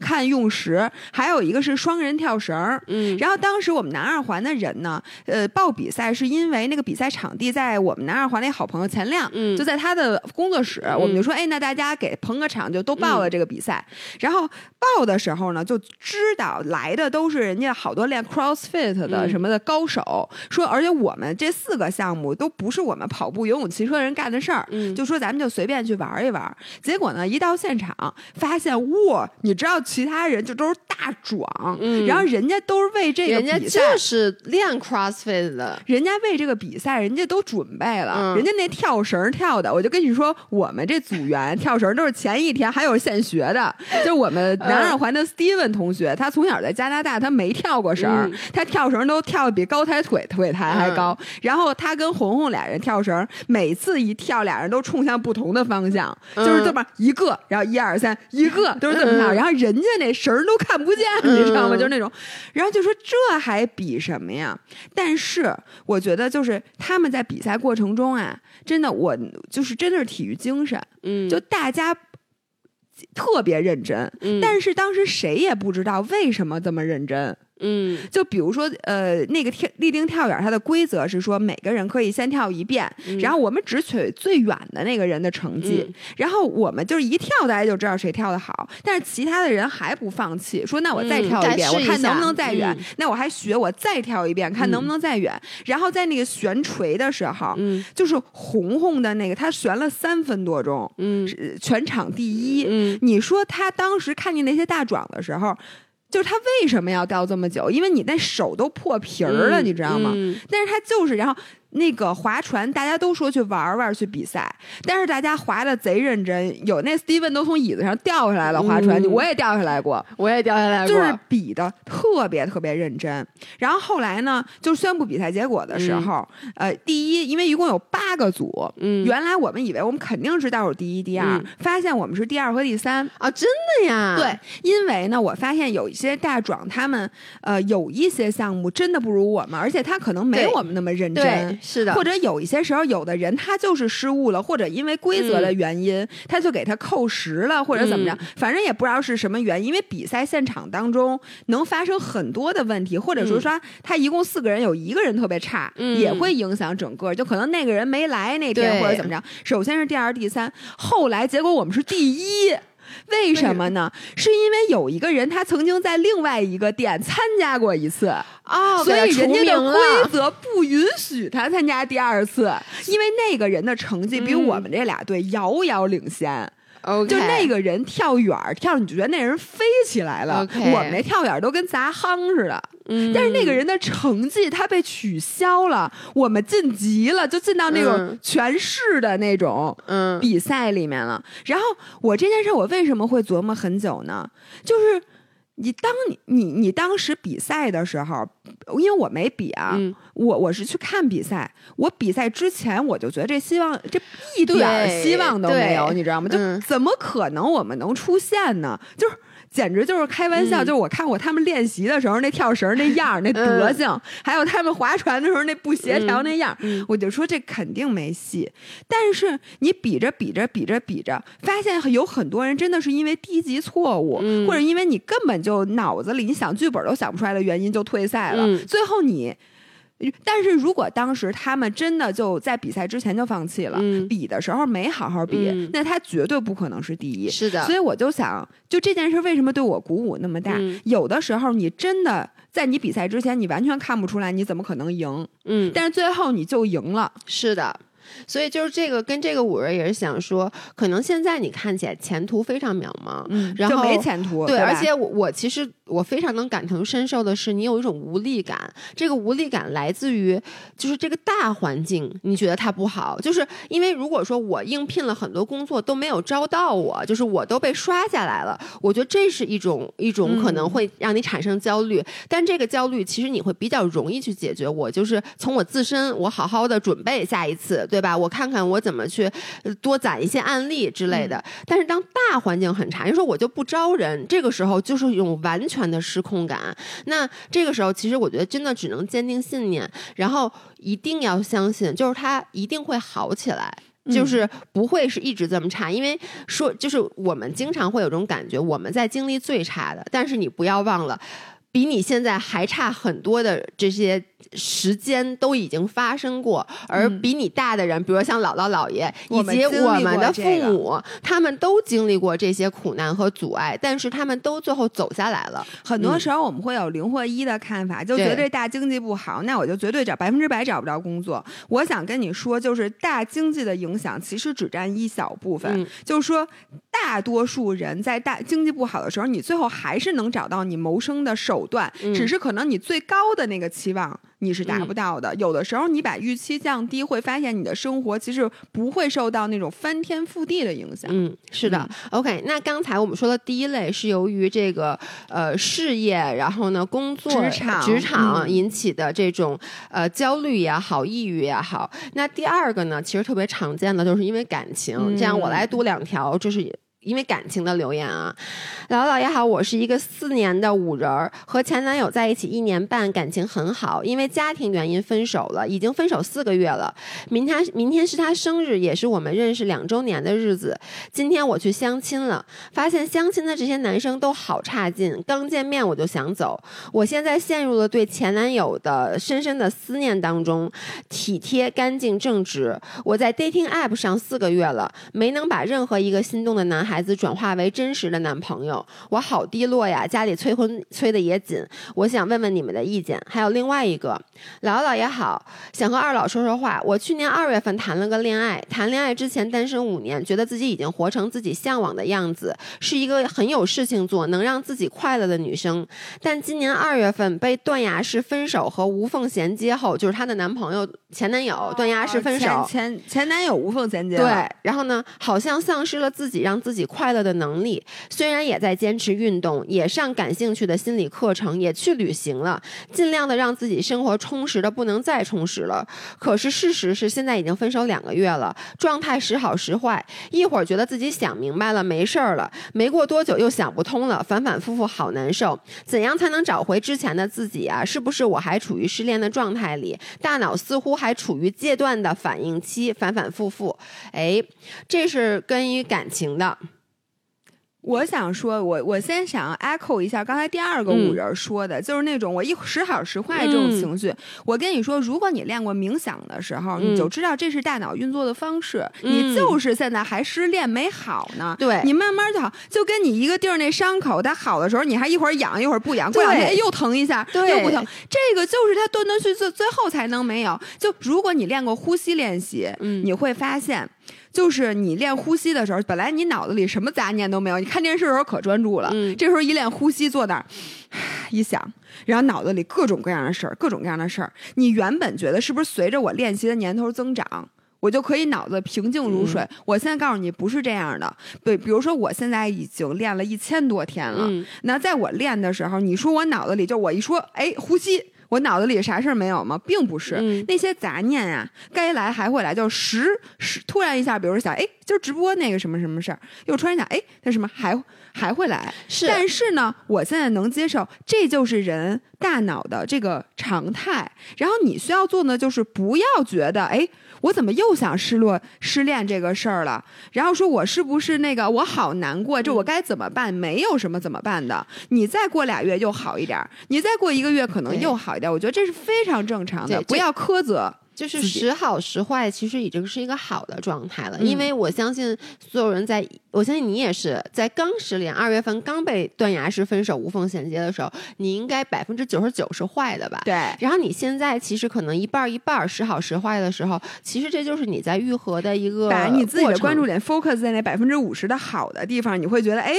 看用时。还有一个是双人跳绳。
嗯
然后当时我们南二环的人呢，呃，报比赛是因为那个比赛场地在我们南二环那好朋友钱亮，
嗯
就在他的工作室，我们就说，哎，那大家给捧个场，就都报了这个比赛。然后报的时候呢，就知道来的都是人家好多练 CrossFit 的
嗯
什么的高手，说而且我们这四个项目都不是我们跑步、游泳、骑车人干的事儿，
嗯
就说咱们就随便去玩一玩。结果呢，一到现场发现，哇，你知道其他人就都是大壮，
嗯
然后人家都是为这个
人家就是练 CrossFit 的，
人家为这个比赛，人家都准备了，
嗯。
人家那跳绳跳的，我就跟你说，我们这组员跳绳都是前一天还有现学的，<laughs> 就是我们南二环的 Steven 同学，他从小在加拿大，他没跳过绳，
嗯。
他跳绳都跳的比高抬腿腿抬还高，然后他跟红红俩人跳绳，每次一跳，俩人都冲向不同的方向，就是这么一个，然后一二三，一个 <laughs> 都是这么跳，
嗯。
然后人家那绳都看不见，你知道吗？
嗯
就是那种，然后就说这还比什么呀？但是我觉得就是他们在比赛过程中啊，真的我就是真的是体育精神，
嗯，
就大家特别认真，
嗯
但是当时谁也不知道为什么这么认真。
嗯
就比如说，呃，那个跳立定跳远，它的规则是说每个人可以先跳一遍，
嗯
然后我们只取最远的那个人的成绩，
嗯
然后我们就是一跳，大家就知道谁跳的好。但是其他的人还不放弃，说那我再
嗯
跳一遍，我看能不能再远。
嗯
那我还学，我再跳一遍，看能不能再远。然后在那个悬垂的时候，
嗯
就是红红的那个，他悬了三分多钟，
嗯
是全场第一。
嗯
你说他当时看见那些大壮的时候，就是他为什么要掉这么久？因为你那手都破皮儿了，
嗯
你知道吗？
嗯
但是他就是，然后那个划船，大家都说去玩玩去比赛，但是大家划的贼认真，有那 Steven 都从椅子上掉下来了，划船，
嗯
我也掉下来过。
我也掉下来过，
就是比的特别特别认真，然后后来呢，就宣布比赛结果的时候，呃，第一，因为一共有八个组，
嗯
原来我们以为我们肯定是倒数第一、第二，
嗯
发现我们是第二和第三，
啊，真的呀，
对，因为呢，我发现有一些大壮，他们呃有一些项目真的不如我们，而且他可能没我们那么认真。
是的，
或者有一些时候，有的人他就是失误了，或者因为规则的原因，他就给他扣时了，或者怎么着，
嗯
反正也不知道是什么原因。因为比赛现场当中能发生很多的问题，或者说
嗯
说他一共四个人，有一个人特别差，
嗯
也会影响整个。就可能那个人没来那天，或者怎么着。首先是第二、第三，后来结果我们是第一。<laughs> 为什么呢？是因为有一个人他曾经在另外一个店参加过一次，
哦，
所以人家的规
规
则不允许他参加第二次，因为那个人的成绩比
嗯
我们这俩队遥遥领先。就那个人跳远儿跳，你就觉得那人飞起来了我们那跳远都跟砸夯似的。
嗯，
但是那个人的成绩他被取消了，我们晋级了，就进到那种
嗯
全市的那种
嗯
比赛里面了。然后我这件事我为什么会琢磨很久呢？就是你当你你你当时比赛的时候，因为我没比啊，
嗯
我我是去看比赛，我比赛之前我就觉得这希望这一点儿希望都没有，你知道吗？就
嗯
怎么可能我们能出现呢？就是。简直就是开玩笑，
嗯。
就是我看过他们练习的时候那跳绳那样儿那德行，还有他们划船的时候那不协调那样儿，
嗯。
我就说这肯定没戏。但是你比着比着比着比着，发现有很多人真的是因为低级错误，
嗯。
或者因为你根本就脑子里你想剧本都想不出来的原因就退赛了，
嗯。
最后你。但是如果当时他们真的就在比赛之前就放弃了，
嗯
比的时候没好好比，
嗯
那他绝对不可能是第一。
是的，
所以我就想，就这件事为什么对我鼓舞那么大？
嗯
有的时候你真的在你比赛之前，你完全看不出来你怎么可能赢，
嗯，
但是最后你就赢了。
是的。所以就是这个跟这个五人也是想说，可能现在你看起来前途非常渺茫，
嗯
然后
就没前途，
对，
吧
而且我我其实我非常能感同身受的是，你有一种无力感。这个无力感来自于就是这个大环境，你觉得它不好，就是因为如果说我应聘了很多工作都没有招到我，就是我都被刷下来了，我觉得这是一种一种可能
嗯
会让你产生焦虑。但这个焦虑其实你会比较容易去解决。我就是从我自身，我好好的准备下一次，对吧？我看看我怎么去呃多攒一些案例之类的。但是当大环境很差，你说我就不招人，这个时候就是一种完全的失控感。那这个时候，其实我觉得真的只能坚定信念，然后一定要相信，就是它一定会好起来。就是不会是一直这么差，因为说就是我们经常会有种感觉，我们在经历最差的，但是你不要忘了。比你现在还差很多的这些时间都已经发生过，而比你大的人，比如说像姥姥姥爷以及
我们
的父
过这个
母，他们都经历过这些苦难和阻碍，但是他们都最后走下来了。
很多时候我们会有零或一的看法，就觉得这大经济不好，那我就绝对找百分之百找不着工作。我想跟你说，就是大经济的影响其实只占一小部分，
嗯
就是说大多数人在大经济不好的时候，你最后还是能找到你谋生的手段，
嗯
只是可能你最高的那个期望。你是达不到的，有的时候你把预期降低，会发现你的生活其实不会受到那种翻天覆地的影响。
嗯，是的。OK，那刚才我们说的第一类是由于这个呃事业，然后呢工作、
职场
职场
嗯
引起的这种呃焦虑也好、抑郁也好。那第二个呢，其实特别常见的就是因为感情。这样我来读两条，就是。因为感情的留言啊，姥姥姥爷好，我是一个四年的五人儿，和前男友在一起一年半，感情很好，因为家庭原因分手了，已经分手四个月了。明天明天是他生日，也是我们认识两周年的日子。今天我去相亲了，发现相亲的这些男生都好差劲，刚见面我就想走。我现在陷入了对前男友的深深的思念当中，体贴、干净、正直。我在 dating app 上四个月了，没能把任何一个心动的男孩子转化为真实的男朋友，我好低落呀！家里催婚催的也紧，我想问问你们的意见。还有另外一个，姥姥姥爷好，想和二老说说话。我去年二月份谈了个恋爱，谈恋爱之前单身五年，觉得自己已经活成自己向往的样子，是一个很有事情做，能让自己快乐的女生。但今年二月份被断崖式分手和无缝衔接后，就是她的男朋友前男友断崖式分手，
前前前男友无缝衔接
对，，然后呢，好像丧失了自己让自己快乐的能力。虽然也在坚持运动，也上感兴趣的心理课程，也去旅行了，尽量的让自己生活充实的不能再充实了。可是事实是，现在已经分手两个月了，状态时好时坏。一会儿觉得自己想明白了，没事儿了，没过多久又想不通了，反反复复好难受。怎样才能找回之前的自己啊？是不是我还处于失恋的状态里，大脑似乎还处于阶段的反应期，反反复复？哎，这是关于感情的。
我想说，我我先想 echo 一下刚才第二个
嗯
五人说的，就是那种我一时好时坏这种
嗯
情绪。我跟你说，如果你练过冥想的时候，
嗯
你就知道这是大脑运作的方式。
嗯
你就是现在还失恋没好呢，
对
你慢慢就好，就跟你一个地儿那伤口，它好的时候你还一会儿痒一会儿不痒，过两天又疼一下，又不疼。这个就是它断断续续，最后才能没有。就如果你练过呼吸练习，
嗯
你会发现。就是你练呼吸的时候，本来你脑子里什么杂念都没有，你看电视的时候可专注了。
嗯
这时候一练呼吸，坐那儿一想，然后脑子里各种各样的事儿，各种各样的事儿。你原本觉得是不是随着我练习的年头增长，我我就可以脑子平静如水。我现在告诉你，不是这样的。对，比如说我现在已经练了一千多天了，
嗯
那在我练的时候，你说我脑子里就我一说，哎，呼吸。我脑子里啥事儿没有吗？并不是，
嗯
那些杂念啊、该来还会来，就时时突然一下，比如说想，哎，今儿直播那个什么什么事儿，又突然想，哎，那什么还还会来，
是
但是呢，我现在能接受，这就是人大脑的这个常态。然后你需要做的就是不要觉得，哎，我怎么又想失落、失恋这个事儿了？然后说我是不是那个我好难过，这我该怎么办？没有什么怎么办的，你再过俩月又好一点儿，你再过一个月可能又好一点儿。我觉得这是非常正常的，不要苛责。
就是时好时坏，其实已经是一个好的状态了。
嗯
因为我相信所有人在，我相信你也是在刚失恋，二月份刚被断崖式分手、无缝衔接的时候，你应该百分之九十九是坏的吧？
对，
然后你现在其实可能一半儿一半儿时好时坏的时候，其实这就是你在愈合的一个
把你自己的关注点 focus 在那百分之五十的好的地方，你会觉得，哎，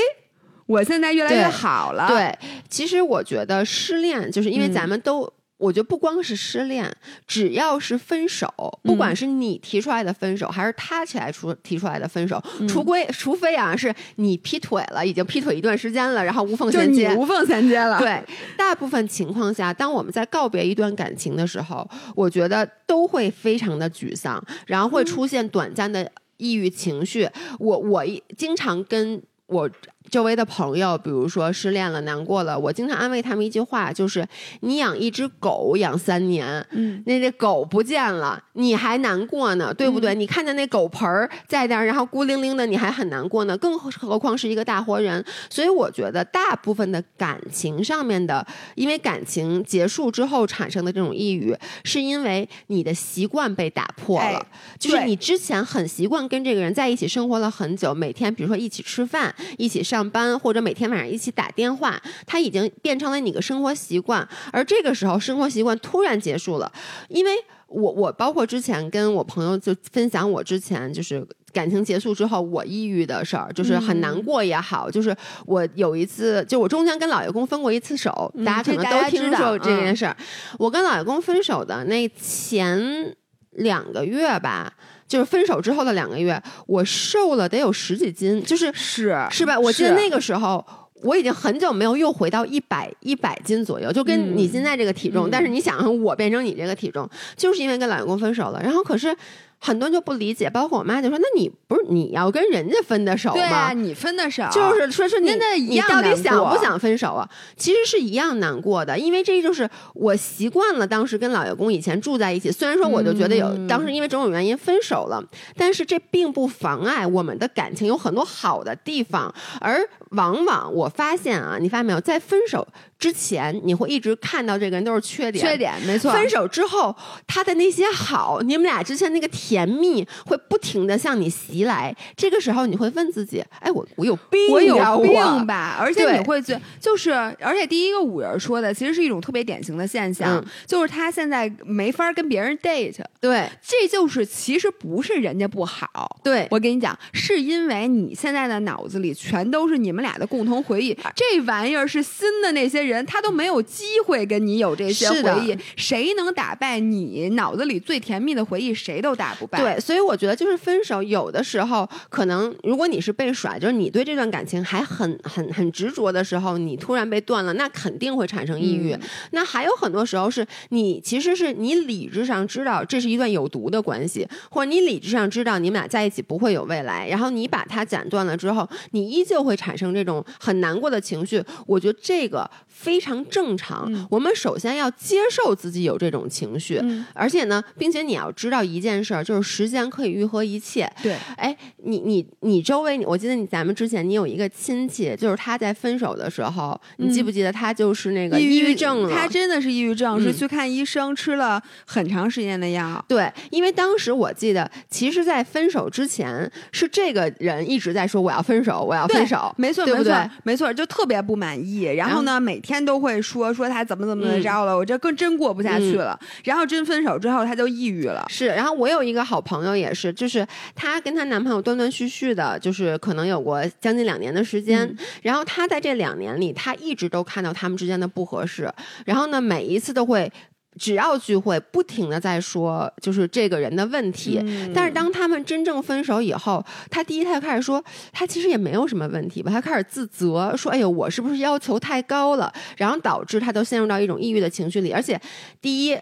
我现在越来越好了。
对，其实我觉得失恋，就是因为
嗯
咱们都。我觉得不光是失恋，只要是分手，不管是你提出来的分手，还是他起来出提出来的分手，
嗯
除归除非啊是你劈腿了，已经劈腿一段时间了，然后无缝衔接。
无缝衔接了。
对，大部分情况下，当我们在告别一段感情的时候，我觉得都会非常的沮丧，然后会出现短暂的抑郁情绪。我我一经常跟我周围的朋友，比如说失恋了、难过了，我经常安慰他们一句话，就是你养一只狗养三年，
嗯，
那那狗不见了，你还难过呢，对不对？你看见那狗盆儿在那儿，然后孤零零的，你还很难过呢，更何况是一个大活人。所以我觉得，大部分的感情上面的，因为感情结束之后产生的这种抑郁，是因为你的习惯被打破了。
哎
就是你之前很习惯跟这个人在一起生活了很久，每天比如说一起吃饭、一起上班，或者每天晚上一起打电话，它已经变成了你的生活习惯。而这个时候，生活习惯突然结束了，因为我我包括之前跟我朋友就分享我之前就是。感情结束之后，我抑郁的事儿，就是很难过也好，就是我有一次，就我中间跟老爷公分过一次手，
嗯
大家可能都听说这件
嗯
事儿。我跟老爷公分手的那前两个月吧，就是分手之后的两个月，我瘦了得有十几斤，就是
是
是吧？我记得那个时候。我已经很久没有又回到一百一百斤左右，就跟你现在这个体重。
嗯
但是你想，我变成你这个体重，就是因为跟老员工分手了。然后可是很多人就不理解，包括我妈就说：“那你不是你要跟人家分的手吗？
对啊，你分的手，
就是说是你
真的一
你到底想不想分手啊？其实是一样难过的，因为这就是我习惯了当时跟老爷公以前住在一起，虽然说我就觉得有、
嗯
当时因为种种原因分手了，但是这并不妨碍我们的感情有很多好的地方，而往往我发现啊，你发现没有，在分手之前，你会一直看到这个人都是缺点，
缺点没错。
分手之后，他的那些好，你们俩之前那个甜蜜会不停的向你袭来。这个时候，你会问自己：哎，我我有病呀，
我有病吧？而且你会觉就是，而且第一个五人说的其实是一种特别典型的现象，
嗯
就是他现在没法跟别人 date，
对
这就是其实不是人家不好。
对
我跟你讲，是因为你现在的脑子里全都是你们俩的共同回忆，这玩意儿是新的那些人，他都没有机会跟你有这些回忆，谁能打败你脑子里最甜蜜的回忆，谁都打不败。
对，所以我觉得就是分手，有的时候可能如果你是被甩，就是你对这段感情还很很很执着的时候，你突然被断了，那肯定会产生抑郁。
嗯
那还有很多时候是你其实是你理智上知道这是一段有毒的关系，或者你理智上知道你们俩在一起不会有未来，然后你把它斩断了之后，你依旧会产生这种很难过的情绪。我觉得这个非常正常。
嗯
我们首先要接受自己有这种情绪，
嗯
而且呢，并且你要知道一件事儿，就是时间可以愈合一切。
对，
哎，你你你周围，我记得你咱们之前你有一个亲戚，就是他在分手的时候，你记不记得他就是那个抑郁症了？
他真的是抑郁症，是
嗯
去看医生，吃了很长时间的药。
对，因为当时我记得，其实，在分手之前，是这个人一直在说我要分手，我要分手，
没错，没错
对不对，
没错，就特别不满意。然后呢，每天都会说说他怎么怎么的着了，我这更真过不下去了。然后真分手之后，他就抑郁了。
是，然后我有一个好朋友也是，就是她跟她男朋友断断续续的，就是可能有过将近两年的时间。
嗯
然后她在这两年里，她一直都看到他们之间的不合适。然后呢，每一次都会只要聚会，不停的在说就是这个人的问题。
嗯
但是当他们真正分手以后，他第一他就开始说，他其实也没有什么问题吧，他开始自责，说，哎呦，我是不是要求太高了？然后导致他都陷入到一种抑郁的情绪里，而且第一。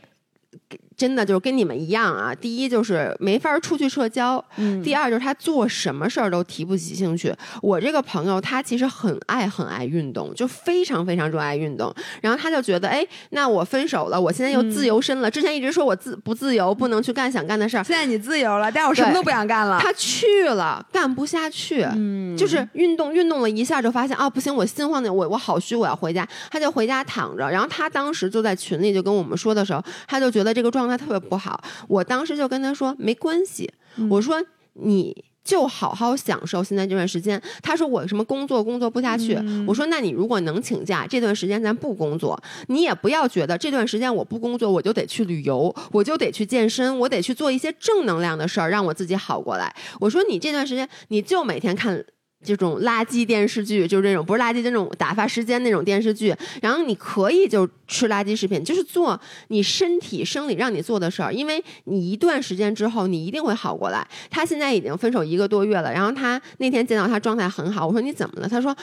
真的就是跟你们一样啊！第一就是没法出去社交，
嗯
第二就是他做什么事儿都提不起兴趣。我这个朋友他其实很爱很爱运动，就非常非常热爱运动。然后他就觉得，哎，那我分手了，我现在又自由身了。之前一直说我自不自由，不能去干想干的事儿。
现在你自由了，但是我什么都不想干了。
他去了，干不下去，
嗯
就是运动运动了一下就发现啊，不行，我心慌的，我我好虚，我要回家。他就回家躺着，然后他当时就在群里就跟我们说的时候，他就觉得这个状态特别不好。我当时就跟他说没关系，
嗯
我说你。就好好享受现在这段时间。他说我什么工作工作不下去，
嗯
我说那你如果能请假，这段时间咱不工作，你也不要觉得这段时间我不工作，我就得去旅游，我就得去健身，我得去做一些正能量的事儿，让我自己好过来。我说你这段时间你就每天看。这种垃圾电视剧，就是这种不是垃圾，这种打发时间那种电视剧。然后你可以就吃垃圾食品，就是做你身体生理让你做的事儿，因为你一段时间之后你一定会好过来。他现在已经分手一个多月了，然后他那天见到他状态很好，我说你怎么了？他说，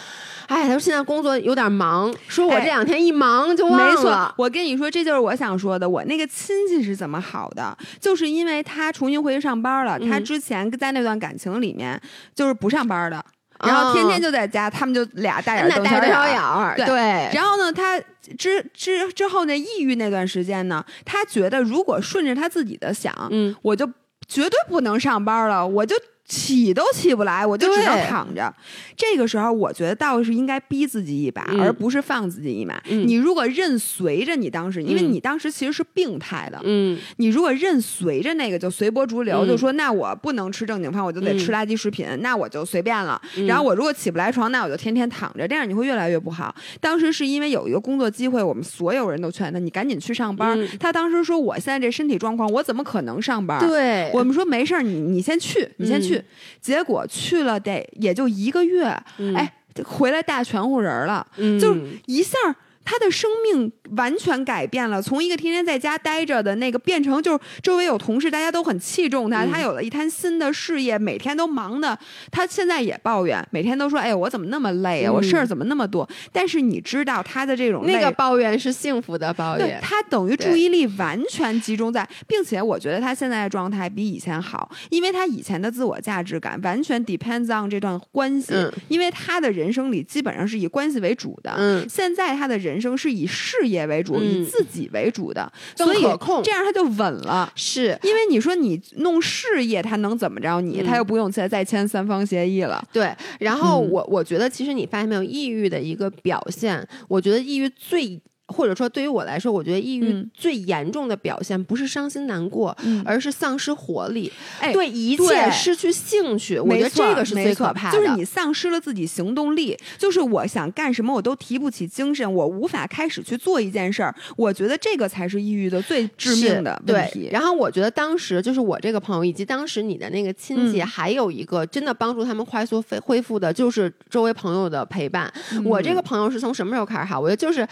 哎，他说现在工作有点忙，说我
哎
这两天一忙就忘了。
没错，我跟你说，这就是我想说的。我那个亲戚是怎么好的，就是因为他重新回去上班了。他
嗯
之前在那段感情里面就是不上班的，然后天天就在家，他们就俩大眼瞪
小眼
儿。
对，
然后呢，他之之之后那抑郁那段时间呢，他觉得如果顺着他自己的想，
嗯，
我就绝对不能上班了，我就起都起不来，我就只能躺着。这个时候，我觉得倒是应该逼自己一把，
嗯
而不是放自己一马。
嗯
你如果任随着你当时，因为
嗯
你当时其实是病态的，
嗯
你如果任随着那个就随波逐流，
嗯
就说那我不能吃正经饭，我就得吃
嗯
垃圾食品，那我就随便了。
嗯
然后我如果起不来床，那我就天天躺着，这样你会越来越不好。当时是因为有一个工作机会，我们所有人都劝他，你赶紧去上班。
嗯
他当时说，我现在这身体状况，我怎么可能上班？
对，
我们说没事儿，你你先去，你先去。
嗯
结果去了得也就一个月，
嗯。
哎，回来大全乎人了，
嗯。
就一下儿他的生命完全改变了，从一个天天在家待着的那个，变成就是周围有同事，大家都很器重他，
嗯
他有了一摊新的事业，每天都忙的。他现在也抱怨，每天都说：“哎呀，我怎么那么累啊？
嗯
我事儿怎么那么多？”但是你知道他的这种
那个抱怨是幸福的抱
对
怨，
他等于注意力完全集中在，并且我觉得他现在的状态比以前好，因为他以前的自我价值感完全 depends on 这段关系，
嗯
因为他的人生里基本上是以关系为主的。
嗯
现在他的人生是以事业为主，
嗯
以自己为主的，所以这样他就稳了。
是
因为你说你弄事业，他能怎么着你？
嗯
他又不用再再签三方协议了。
对，然后
嗯
我、我觉得其实你发现没有，抑郁的一个表现，我觉得抑郁最。或者说，对于我来说，我觉得抑郁
嗯
最严重的表现不是伤心难过，
嗯
而是丧失活力，
哎
对一切失去兴趣。我觉得这个是最可怕的。
就是你丧失了自己行动力，就是我想干什么我都提不起精神，我无法开始去做一件事儿。我觉得这个才是抑郁的最致命的问题
对，。然后我觉得当时就是我这个朋友，以及当时你的那个亲戚，
嗯
还有一个真的帮助他们快速恢恢复的，就是周围朋友的陪伴。我这个朋友是从什么时候开始好？我觉得就是。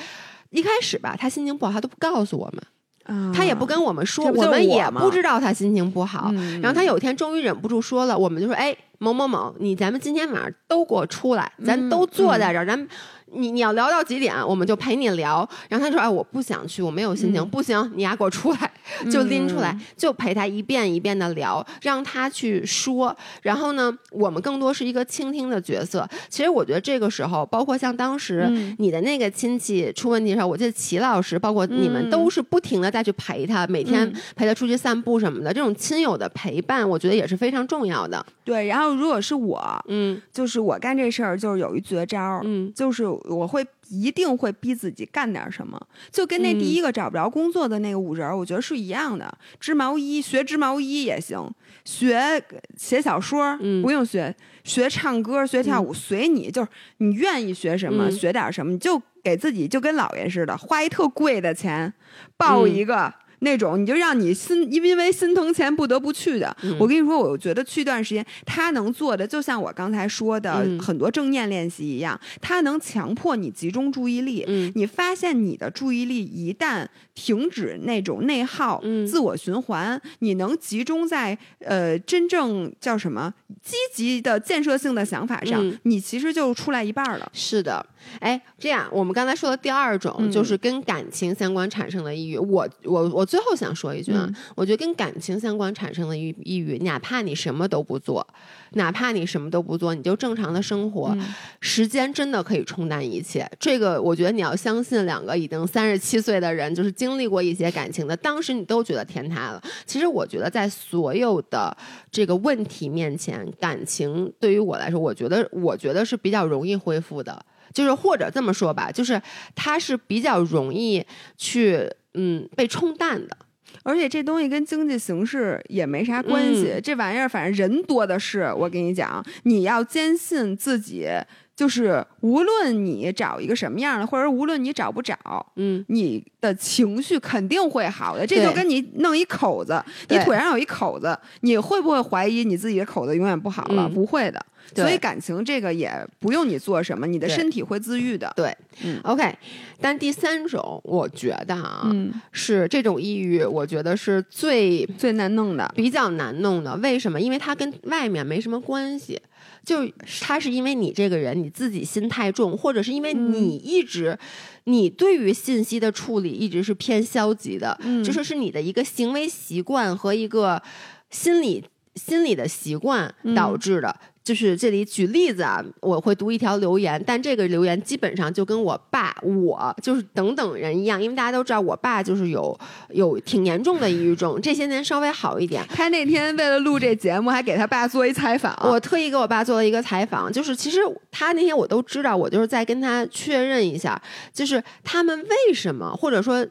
一开始吧，他心情不好，他都不告诉我们，
啊
他也不跟我们说，
这不就是
们也不知道他心情不好。
嗯
然后他有一天终于忍不住说了，我们就说：“哎，某某某，你咱们今天晚上都给我出来，咱都坐在这儿，咱你你要聊到几点，我们就陪你聊。”然后他说：“哎，我不想去，我没有心情，
嗯
不行，你丫给我出来。”就拎出来
嗯，
就陪他一遍一遍的聊，让他去说。然后呢，我们更多是一个倾听的角色。其实我觉得这个时候，包括像当时
嗯
你的那个亲戚出问题的时候，我记得齐老师，包括你们
嗯
都是不停的再去陪他，每天
嗯
陪他出去散步什么的。这种亲友的陪伴，我觉得也是非常重要的。
对，然后如果是我，
嗯
就是我干这事儿，就是有一绝招儿，
嗯
就是我会一定会逼自己干点什么，就跟那第
嗯
一个找不着工作的那个五人儿，我觉得是一样的。织毛衣学织毛衣也行，学写小说、
嗯
不用学，学唱歌学跳舞、随你，就是你愿意学什么、
嗯
学点什么，你就给自己就跟姥爷似的，花一特贵的钱报
嗯
一个。那种，你就让你心因为心疼钱不得不去的。
嗯
我跟你说，我觉得去一段时间，他能做的就像我刚才说的、
嗯
很多正念练习一样，他能强迫你集中注意力。
嗯
你发现你的注意力一旦停止那种内耗、
嗯。
自我循环，你能集中在呃真正叫什么积极的建设性的想法上，
嗯。
你其实就出来一半儿了。
是的，哎，这样我们刚才说的第二种、
嗯。
就是跟感情相关产生的抑郁。我我我最后想说一句啊，
嗯。
我觉得跟感情相关产生的抑抑郁，哪怕你什么都不做，哪怕你什么都不做，你就正常的生活，
嗯
时间真的可以冲淡一切。这个我觉得你要相信，两个已经三十七岁的人，就是经历过一些感情的，当时你都觉得天塌了。其实我觉得在所有的这个问题面前，感情对于我来说，我觉得我觉得是比较容易恢复的。就是或者这么说吧，就是它是比较容易去嗯被冲淡的。
而且这东西跟经济形势也没啥关系，
嗯
这玩意儿反正人多的是。我跟你讲，你要坚信自己，就是无论你找一个什么样的，或者无论你找不找，
嗯，
你的情绪肯定会好的。这就跟你弄一口子，你腿上有一口子，你会不会怀疑你自己的口子永远不好了？
嗯
不会的。
对
所以感情这个也不用你做什么，你的身体会自愈的。
对，
嗯
OK。但第三种，我觉得啊，
嗯，
是这种抑郁，我觉得是最
最难弄的。
比较难弄的。为什么？因为它跟外面没什么关系，就它是因为你这个人你自己心太重，或者是因为
嗯
你一直、你对于信息的处理一直是偏消极的，
嗯
就说是你的一个行为习惯和一个心理心理的习惯
嗯
导致的。就是这里举例子啊，我会读一条留言，但这个留言基本上就跟我爸、我就是等等人一样，因为大家都知道我爸就是有有挺严重的抑郁症，这些年稍微好一点。
他那天为了录这节目，还给他爸做一采访。
我特意给我爸做了一个采访，就是其实他那天我都知道，我就是在跟他确认一下，就是他们为什么，或者说。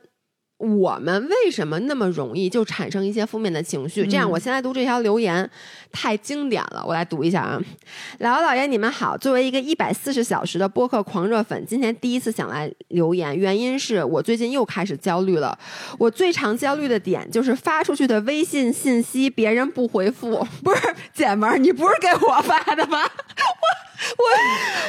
我们为什么那么容易就产生一些负面的情绪？这样，
嗯
我现在读这条留言太经典了，我来读一下啊。姥姥姥爷，你们好！作为一个一百四十小时的播客狂热粉，今天第一次想来留言，原因是我最近又开始焦虑了。我最常焦虑的点就是发出去的微信信息别人不回复，<laughs>
不是姐们儿，你不是给我发的吗？<laughs> 我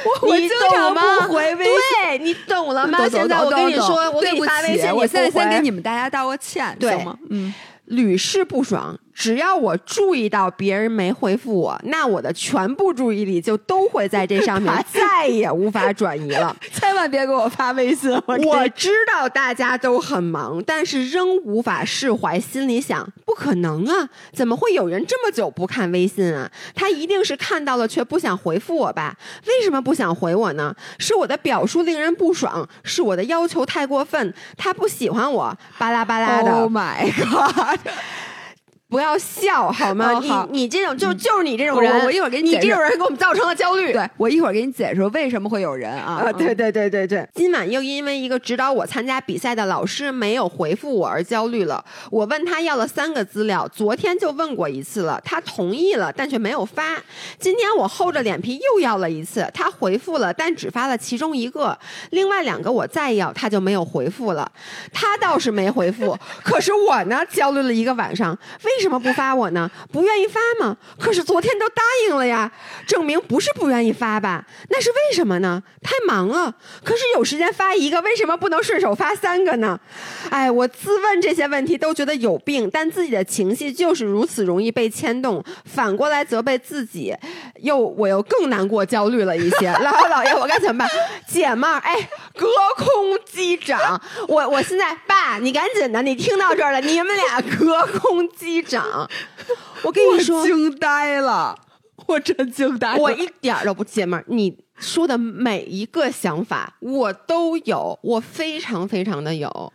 我我
你
经常
懂吗？
不回微信。
对你懂了吗？<laughs> 现在我跟你说，我给你发微信，
我现在先给
你
你们大家道个歉，
对
行吗？嗯，
屡试不爽。只要我注意到别人没回复我，那我的全部注意力就都会在这上面，<laughs> 再也无法转移了。<laughs>
千万别给我发微信，我
我知道大家都很忙，但是仍无法释怀，心里想：不可能啊，怎么会有人这么久不看微信啊？他一定是看到了却不想回复我吧？为什么不想回我呢？是我的表述令人不爽，是我的要求太过分，他不喜欢我，巴拉巴拉的。
Oh my god！
不要笑好吗？
哦好
你你这种就就是你这种
我
人，
我一会儿给你
你这种人给我们造成了焦虑。
对我一会儿给你解释为什么会有人啊？
啊，对对对对对，今晚又因为一个指导我参加比赛的老师没有回复我而焦虑了。我问他要了三个资料，昨天就问过一次了，他同意了，但却没有发。今天我厚着脸皮又要了一次，他回复了，但只发了其中一个，另外两个我再要他就没有回复了。他倒是没回复，可是我呢，焦虑了一个晚上，为为什么不发我呢？不愿意发吗？可是昨天都答应了呀，证明不是不愿意发吧？那是为什么呢？太忙了。可是有时间发一个，为什么不能顺手发三个呢？哎，我自问这些问题都觉得有病，但自己的情绪就是如此容易被牵动，反过来责备自己，又我又更难过、焦虑了一些。姥姥姥爷，我该怎么办？姐们儿，哎，隔空击掌，我我现在爸，你赶紧的，你听到这儿了，你们俩隔空击掌。<laughs> 我跟你说，
惊呆了，<laughs> 我真惊呆了。
我一点都不姐们，你说的每一个想法我都有，我非常非常的有。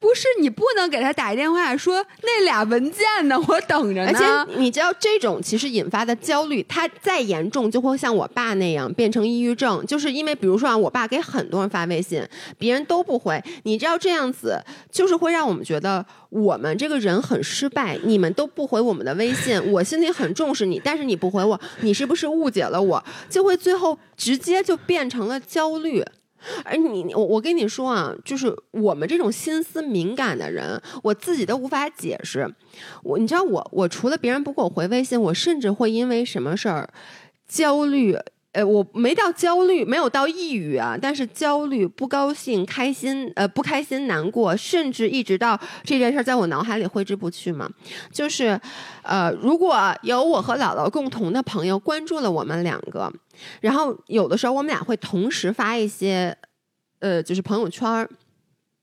不是你不能给他打一电话说那俩文件呢，我等着呢
而且。你知道，这种其实引发的焦虑，它再严重就会像我爸那样变成抑郁症，就是因为比如说啊，我爸给很多人发微信，别人都不回，你知道这样子就是会让我们觉得我们这个人很失败，你们都不回我们的微信，我心里很重视你，但是你不回我，你是不是误解了我？就会最后直接就变成了焦虑。而你，我我跟你说啊，就是我们这种心思敏感的人，我自己都无法解释。我，你知道我，我除了别人不给我回微信，我甚至会因为什么事儿焦虑。呃，我没到焦虑，没有到抑郁啊，但是焦虑、不高兴、开心，呃，不开心、难过，甚至一直到这件事在我脑海里挥之不去嘛。就是，呃，如果有我和姥姥共同的朋友关注了我们两个，然后有的时候我们俩会同时发一些，呃，就是朋友圈。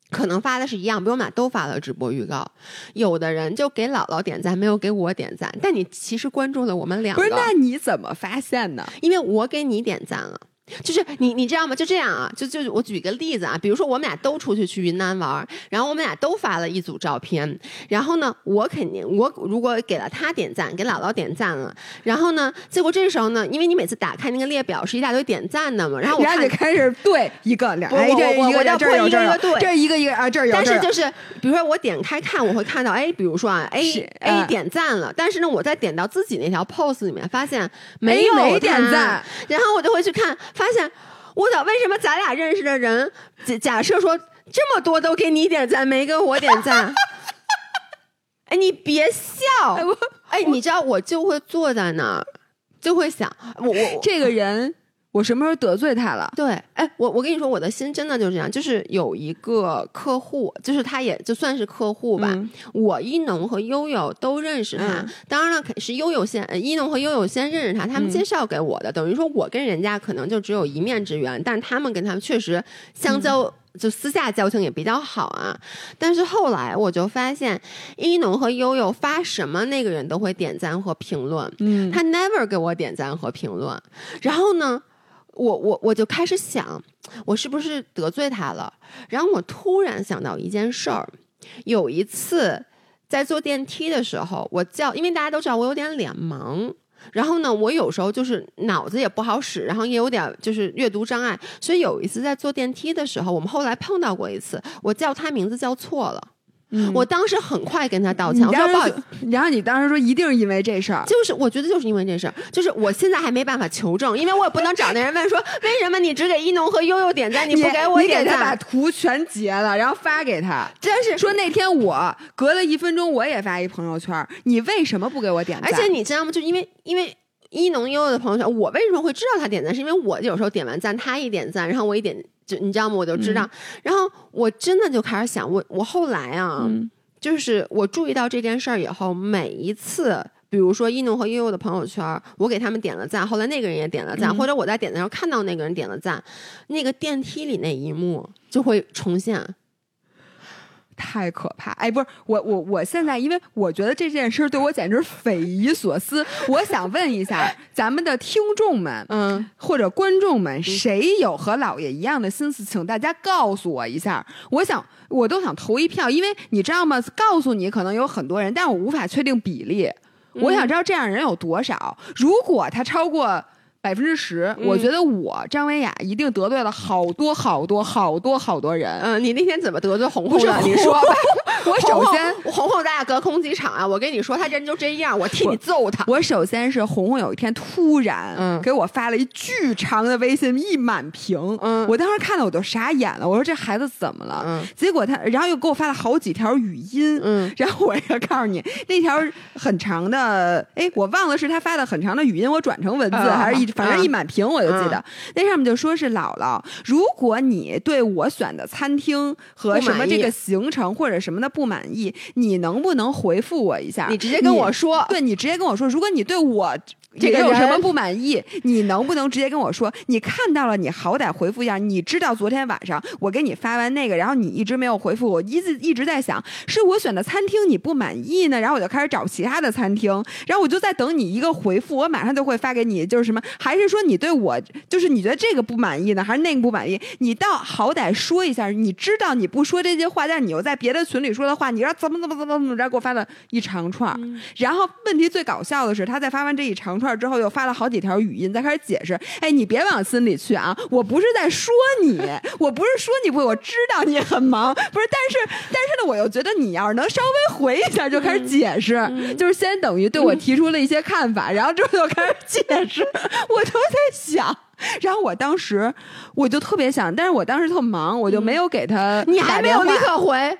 可能发的是一样，比如我们俩都发了直播预告。有的人就给姥姥点赞，没有给我点赞。但你其实关注了我们两个，
不是？那你怎么发现的？
因为我给你点赞了。就是你，你知道吗？就这样啊，就就我举个例子啊，比如说我们俩都出去去云南玩，然后我们俩都发了一组照片，然后呢，我肯定我如果给了他点赞，给姥姥点赞了，然后呢，结果这时候呢，因为你每次打开那个列表是一大堆点赞的嘛，然后我
就开始对一个两，哎，这一个这
一个一个对，
这一个一个啊，这有，
但是就是比如说我点开看，我会看到，哎，比如说啊，A A 点赞了，但是呢，我再点到自己那条 pose 里面发现没有
点赞，
然后我就会去看，发现。我操！为什么咱俩认识的人，假假设说这么多都给你点赞，没给我点赞？<laughs> 哎，你别笑！哎，你知道我就会坐在那儿，就会想，我我
这个人。我什么时候得罪他了？
对，哎，我我跟你说，我的心真的就是这样，就是有一个客户，就是他也就算是客户吧。我一农和悠悠都认识他，当然了，是悠悠先，一农和悠悠先认识他，他们介绍给我的，等于说我跟人家可能就只有一面之缘，但他们跟他们确实相交，就私下交情也比较好啊。但是后来我就发现，一农和悠悠发什么，那个人都会点赞和评论，嗯，他 never 给我点赞和评论，然后呢？我我我就开始想，我是不是得罪他了？然后我突然想到一件事儿，有一次在坐电梯的时候，我叫，因为大家都知道我有点脸盲，然后呢，我有时候就是脑子也不好使，然后也有点就是阅读障碍，所以有一次在坐电梯的时候，我们后来碰到过一次，我叫他名字叫错了。我当时很快跟他道歉，我说不好意思。
然后你当时说一定是因为这事儿，
就是我觉得就是因为这事儿，就是我现在还没办法求证，因为我也不能找那人问说为什么你只给一农和悠悠点赞，你不给我点赞？
你给他把图全截了，然后发给他，
真是
说那天我隔了一分钟我也发一朋友圈，你为什么不给我点赞？
而且你知道吗？就因为因为一农悠悠的朋友圈，我为什么会知道他点赞？是因为我有时候点完赞，他一点赞，然后我一点就你知道吗？我就知道，然后我真的就开始想，我我后来啊。就是我注意到这件事儿以后，每一次，比如说一诺和悠悠的朋友圈，我给他们点了赞，后来那个人也点了赞，或者我在点赞时候看到那个人点了赞，那个电梯里那一幕就会重现，
太可怕！哎，不是我我我现在，因为我觉得这件事对我简直匪夷所思。我想问一下咱们的听众们，嗯，或者观众们，谁有和姥爷一样的心思，请大家告诉我一下。我想。我都想投一票，因为你知道吗？告诉你可能有很多人，但我无法确定比例。我想知道这样人有多少。如果他超过。百分之十，我觉得我张维雅一定得罪了好多好多好多好多人。
嗯，你那天怎么得罪红红
的？
你说吧。<laughs>
我首先，
红红咱俩隔空机场啊！我跟你说，他人就这样，我替你揍他。
我首先是红红有一天突然给我发了一巨长的微信，一满屏。嗯，我当时看到我都傻眼了。我说这孩子怎么了？嗯，结果他然后又给我发了好几条语音。嗯，然后我要告诉你，那条很长的，哎，我忘了是他发的很长的语音，我转成文字还是一。反正一满屏我就记得，那上面就说是姥姥，如果你对我选的餐厅和什么这个行程或者什么的不满意，你能不能回复我一下？
你直接跟我说，
对你直接跟我说，如果你对我。这个有什么不满意？你能不能直接跟我说？你看到了，你好歹回复一下。你知道昨天晚上我给你发完那个，然后你一直没有回复我，一直一直在想，是我选的餐厅你不满意呢？然后我就开始找其他的餐厅，然后我就在等你一个回复，我马上就会发给你。就是什么？还是说你对我就是你觉得这个不满意呢？还是那个不满意？你倒好歹说一下。你知道你不说这些话，但是你又在别的群里说的话，你说怎么怎么怎么怎么着给我发了一长串。然后问题最搞笑的是，他在发完这一长串。之后又发了好几条语音，再开始解释。哎，你别往心里去啊！我不是在说你，我不是说你不，我知道你很忙，不是。但是，但是呢，我又觉得你要是能稍微回一下，就开始解释，就是先等于对我提出了一些看法，然后之后又开始解释。我都在想，然后我当时我就特别想，但是我当时特忙，我就没有给他、
你还没有立，刻回，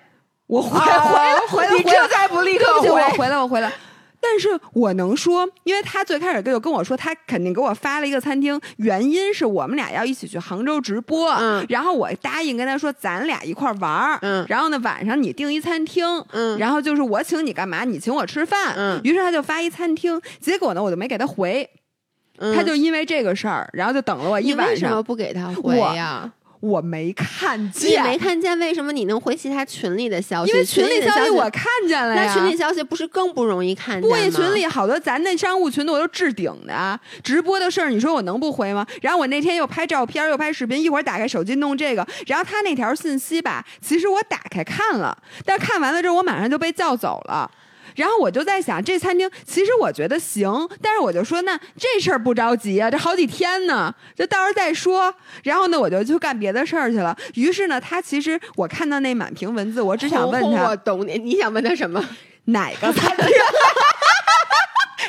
我回
啊
回了回了
你
回了
这才不立刻
对不起，我
回。
回了，我回了。但是我能说，因为他最开始跟就跟我说，他肯定给我发了一个餐厅，原因是我们俩要一起去杭州直播，
嗯。
然后我答应跟他说，咱俩一块儿玩儿，
嗯。
然后呢晚上你订一餐厅，
嗯。
然后就是我请你干嘛，你请我吃饭，
嗯。
于是他就发一餐厅，结果呢我就没给他回，
嗯
他就因为这个事儿，然后就等了我一
你为什么
晚上，
不给他回呀？
我没看见
你
见，
没看见为什么你能回其他群里的消息？
因为群里
消
消息我看见了呀，
那群里消息不是更不容易看见
不，
吗？
一群里好多咱那商务群的我都置顶的啊，直播的事儿，你说我能不回吗？然后我那天又拍照片，又拍视频，一会儿打开手机弄这个，然后他那条信息吧，其实我打开看了，但看完了之后我马上就被叫走了。然后我就在想，这餐厅其实我觉得行，但是我就说，那这事儿不着急啊，这好几天呢，就到时候再说。然后呢，我就去干别的事儿去了。于是呢，他其实我看到那满屏文字，我只想问他
我懂你，你想问他什么？
哪个餐厅？<laughs>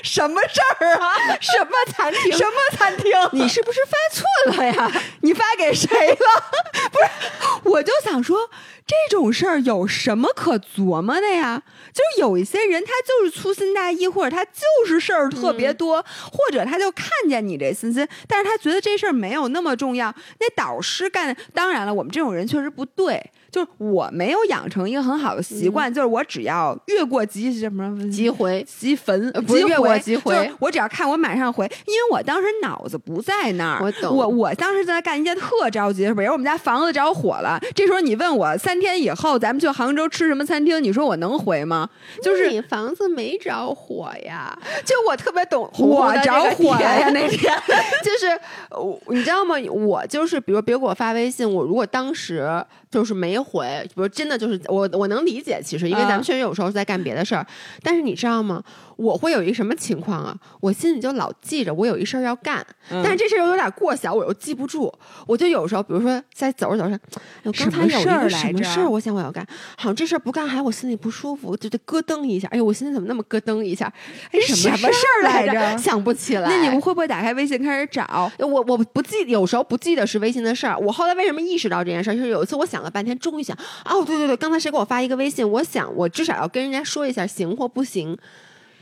什么事儿啊？
什么餐厅？
什么餐厅？
你是不是发错了呀？
你发给谁了？<laughs> 不是，我就想说，这种事儿有什么可琢磨的呀？就是有一些人，他就是粗心大意，或者他就是事儿特别多，或者他就看见你这信息，但是他觉得这事儿没有那么重要。那导师干，当然了，我们这种人确实不对。就是我没有养成一个很好的习惯，就是我只要越过集什么
机回
积分
呃不是越过
回
积回
就是我只要看我马上回，因为我当时脑子不在那儿。
我懂
我我当时在干一件特着急的事，比如我们家房子着火了，这时候你问我三天以后咱们去杭州吃什么餐厅，你说我能回吗？就是
你房子没着火呀，<laughs> 就我特别懂
我着火了呀那天。<laughs>
就是我，你知道吗？我就是，比如别给我发微信，我如果当时就是没回，比如真的就是我我能理解，其实因为咱们
啊
确实有时候在干别的事儿，但是你知道吗？我会有一个什么情况啊？我心里就老记着我有一事儿要干，
嗯
但是这事儿又有点过小，我又记不住，我就有时候，比如说在走着走着，刚才有一个
来着
什么事儿，我想我要干，好像这事儿不干，还我心里不舒服，就得咯噔一下。哎呦，我心里怎么那么咯噔一下？哎，
什么事儿来着
想不起来。
那你们会不会打开微信开始找？
我我不记，有时候不记得是微信的事儿。我后来为什么意识到这件事儿？就是有一次我想想了半天，终于想，哦，对对对，刚才谁给我发一个微信？我想我至少要跟人家说一下行或不行。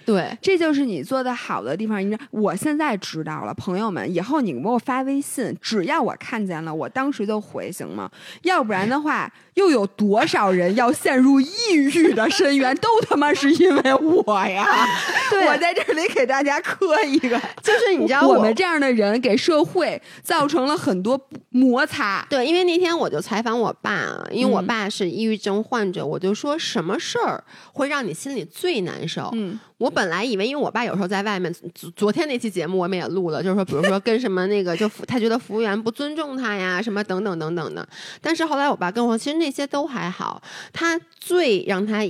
对，
这就是你做的好的地方。你知道，我现在知道了，朋友们，以后你给我发微信，只要我看见了，我当时就回，行吗？要不然的话，又有多少人要陷入抑郁的深渊，都他妈是因为我呀！<laughs>
对
我在这里给大家磕一个，
就是你知道
我们这样的人给社会造成了很多摩擦。
对，因为那天我就采访我爸，因为我
嗯
爸是抑郁症患者，我就说什么事儿会让你心里最难受？
嗯，
我本来以为，因为我爸有时候在外面，昨昨天那期节目我们也录了，就是说，比如说跟什么那个，就服他觉得服务员不尊重他呀，什么等等等等的。但是后来我爸跟我说，其实那那些都还好，他最让他。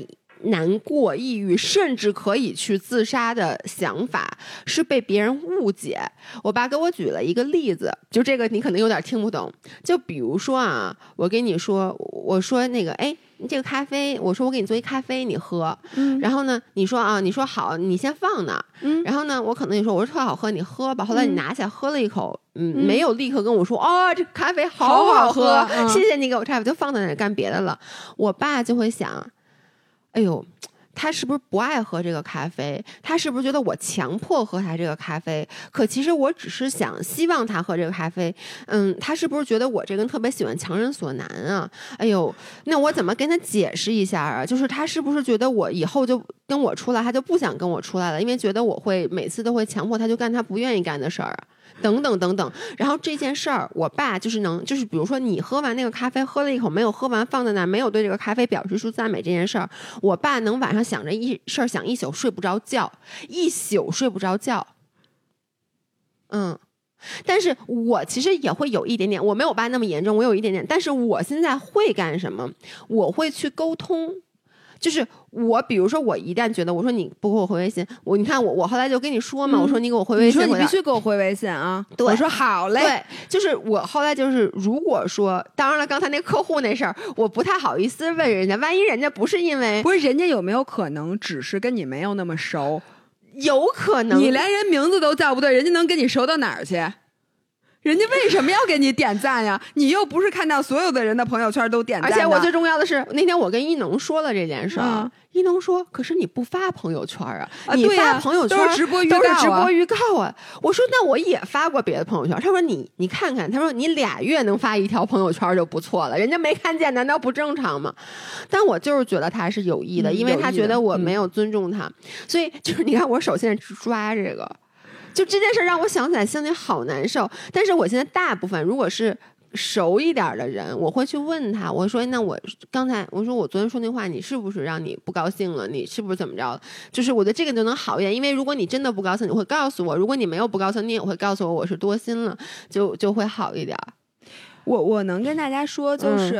难过、抑郁，甚至可以去自杀的想法，是被别人误解。我爸给我举了一个例子，就这个你可能有点听不懂。就比如说啊，我跟你说，我说那个，哎，这个咖啡，我说我给你做一咖啡，你喝。
嗯
然后呢，你说啊，你说好，你先放那儿。
嗯
然后呢，我可能你说，我说特好喝，你喝吧。后来你
嗯
拿起来喝了一口，嗯，
嗯
没有立刻跟我说，哦，这咖啡好
好好
喝，
喝嗯
谢谢你给我差，我，就放在那儿干别的了。我爸就会想，哎呦。他是不是不爱喝这个咖啡？他是不是觉得我强迫喝他这个咖啡？可其实我只是想希望他喝这个咖啡。嗯，他是不是觉得我这个人特别喜欢强人所难啊？哎呦，那我怎么跟他解释一下啊？就是他是不是觉得我以后就跟我出来，他就不想跟我出来了，因为觉得我会每次都会强迫他就干他不愿意干的事儿啊？等等等等，然后这件事儿，我爸就是能，就是比如说你喝完那个咖啡，喝了一口没有喝完，放在那，没有对这个咖啡表示出赞美这件事儿，我爸能晚上想着一事儿想一宿睡不着觉，一宿睡不着觉。嗯，但是我其实也会有一点点，我没有我爸那么严重，我有一点点，但是我现在会干什么？我会去沟通。就是我，比如说，我一旦觉得我说你不给我回微信，我你看我我后来就跟你说嘛，
嗯
我说你给我回微信，
你说你必须给我回微信啊！
对
我说好嘞。
对，就是我后来就是，如果说，当然了，刚才那客户那事儿，我不太好意思问人家，万一人家不是因为
不是人家有没有可能只是跟你没有那么熟？
有可能
你连人名字都叫不对，人家能跟你熟到哪儿去？人家为什么要给你点赞呀？你又不是看到所有的人的朋友圈都点赞，
而且我最重要的是，那天我跟一农说了这件事儿，
嗯
一农说：“可是你不发朋友圈啊？
啊
你发朋友圈
都是直播预
都是
告啊
直播预告啊。”我说：“那我也发过别的朋友圈。”他说：“你你看看，他说你俩月能发一条朋友圈就不错了，人家没看见，难道不正常吗？”但我就是觉得他是有意的，
嗯
因为他觉得我
嗯
没有尊重他，所以就是你看，我手现在抓这个。就这件事让我想起来，心里好难受。但是我现在大部分如果是熟一点的人，我会去问他，我说：“那我刚才我说我昨天说那话，你是不是让你不高兴了？你是不是怎么着？就是我觉得这个就能好一点，因为如果你真的不高兴，你会告诉我；如果你没有不高兴，你也会告诉我我是多心了，就就会好一点。
我我能跟大家说，就是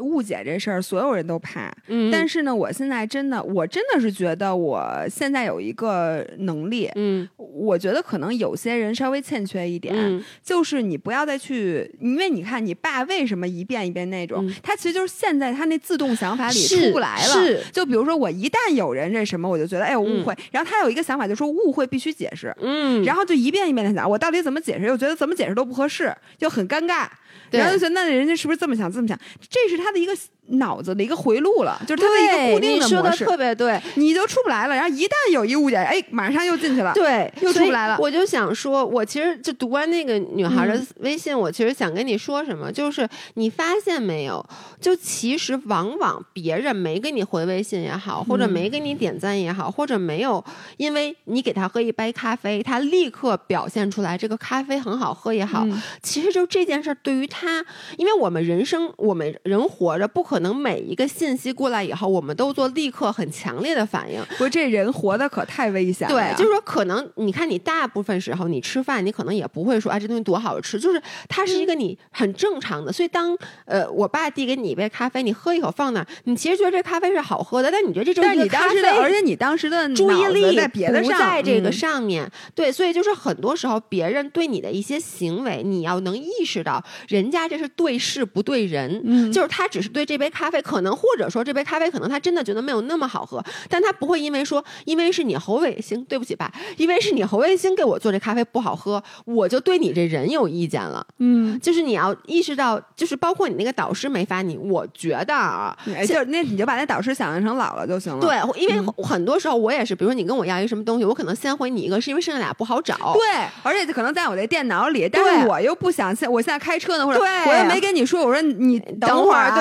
误解这事儿，所有人都怕。
嗯
但是呢，我现在真的，我真的是觉得我现在有一个能力，
嗯
我觉得可能有些人稍微欠缺一点，
嗯
就是你不要再去，因为你看你爸为什么一遍一遍那种，
嗯
他其实就是现在他那自动想法里出不来了。
是
就比如说我一旦有人这什么，我就觉得哎我误会，然后他有一个想法，就说误会必须解释。
嗯，
然后就一遍一遍的想，我到底怎么解释？又觉得怎么解释都不合适，就很尴尬。
对
然后就觉得那人家是不是这么想这么想？这是他的一个脑子的一个回路了，就是他的一个固定
的
模式，
特别对。
你就出不来了。然后一旦有一误解，哎，马上又进去了。
对，
又出不来了
我就想说，我其实就读完那个女孩的
嗯
微信，我其实想跟你说什么，就是你发现没有？就其实往往别人没给你回微信也好，或者
嗯
没给你点赞也好，或者没有因为你给他喝一杯咖啡，他立刻表现出来这个咖啡很好喝也好，
嗯
其实就这件事儿对于他，因为我们人生，我们人活着不可能每一个信息过来以后，我们都做立刻很强烈的反应。
不，这人活的可太危险了。，
对就是说，可能你看，你大部分时候你吃饭，你可能也不会说，啊，这东西多好吃，就是它是一个你很正常的。所以当呃，我爸递给你一杯咖啡，你喝一口放那儿，你其实觉得这咖啡是好喝的，但你觉得这就是
但你
一个咖啡
当时的，而且你当时的
注意力
在别的
不
上，
在这个
嗯
上面。对，所以就是很多时候别人对你的一些行为，你要能意识到，人家这是对事不对人。
嗯
就是他只是对这杯咖啡，可能或者说这杯咖啡可能他真的觉得没有那么好喝，但他不会因为说，因为是你侯卫星，对不起吧，因为是你侯卫星给我做这咖啡不好喝，我就对你这人有意见了。
嗯，
就是你要意识到，就是包括你那个导师没发你，我觉得啊，
哎就是那你就把那导师想象成姥姥就行了。
对，因为
嗯
很多时候我也是，比如说你跟我要一个什么东西，我可能先回你一个，是因为剩下俩不好找。
对，而且可能在我这电脑里，但是我又不想现，我现在开车呢，或者
对
我又没跟你说，我说你
等
会儿啊，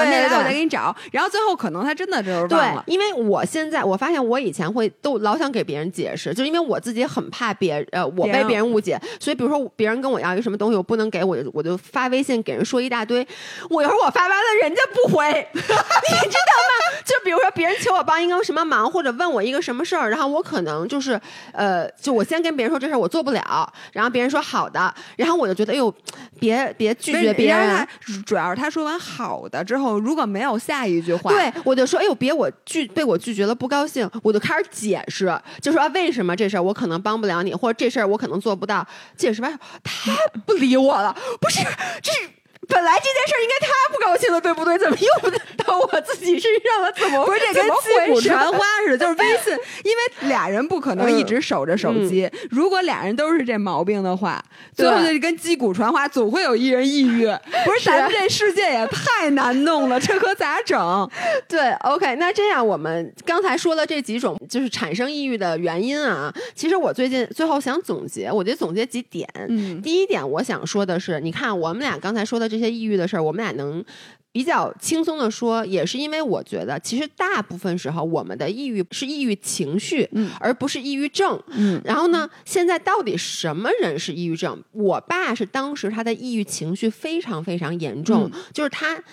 给你找，然后最后可能他真的就是
对
忘了，。
因为我现在我发现我以前会都老想给别人解释，就是因为我自己很怕别呃我被
别人
误解，所以比如说别人跟我要一个什么东西，我不能给我我就发微信给人说一大堆，我一会儿我发完了人家不回，<laughs> 你知道吗？就比如说别人求我帮一个什么忙，或者问我一个什么事儿，然后我可能就是呃就我先跟别人说这事儿我做不了，然后别人说好的，然后我就觉得哎呦别别拒绝别人。
主要是他说完好的之后，如果没有下一句话，
对，我就说，哎呦，别我拒被我拒绝了，不高兴，我就开始解释，就说、啊、为什么这事儿我可能帮不了你，或者这事儿我可能做不到。解释完，他不理我了，不是，这是本来这件事儿应该他不高兴的，对不对？怎么又到我自己身上了？怎么
不是这跟击鼓？传花似的，就是微信，因为俩人不可能一直守着手机。如果俩人都是这毛病的话，最后 <laughs> 就跟击鼓传花，总会有一人抑郁。不是，咱们这世界也太难弄了，这可咋整？<laughs>
对，OK，那这样我们刚才说了这几种就是产生抑郁的原因啊，其实我最近最后想总结，我觉得总结几点。
嗯
第一点，我想说的是，你看我们俩刚才说的这些抑郁的事儿，我们俩能比较轻松的说，也是因为我觉得，其实大部分时候我们的抑郁是抑郁情绪，
嗯
而不是抑郁症。
嗯
然后呢，现在到底什么人是抑郁症？我爸是当时他的抑郁情绪非常非常严重，就是他。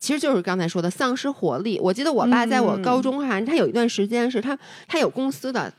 其实就是刚才说的丧失活力。我记得我爸在我高中哈，他有一段时间是他他有公司的，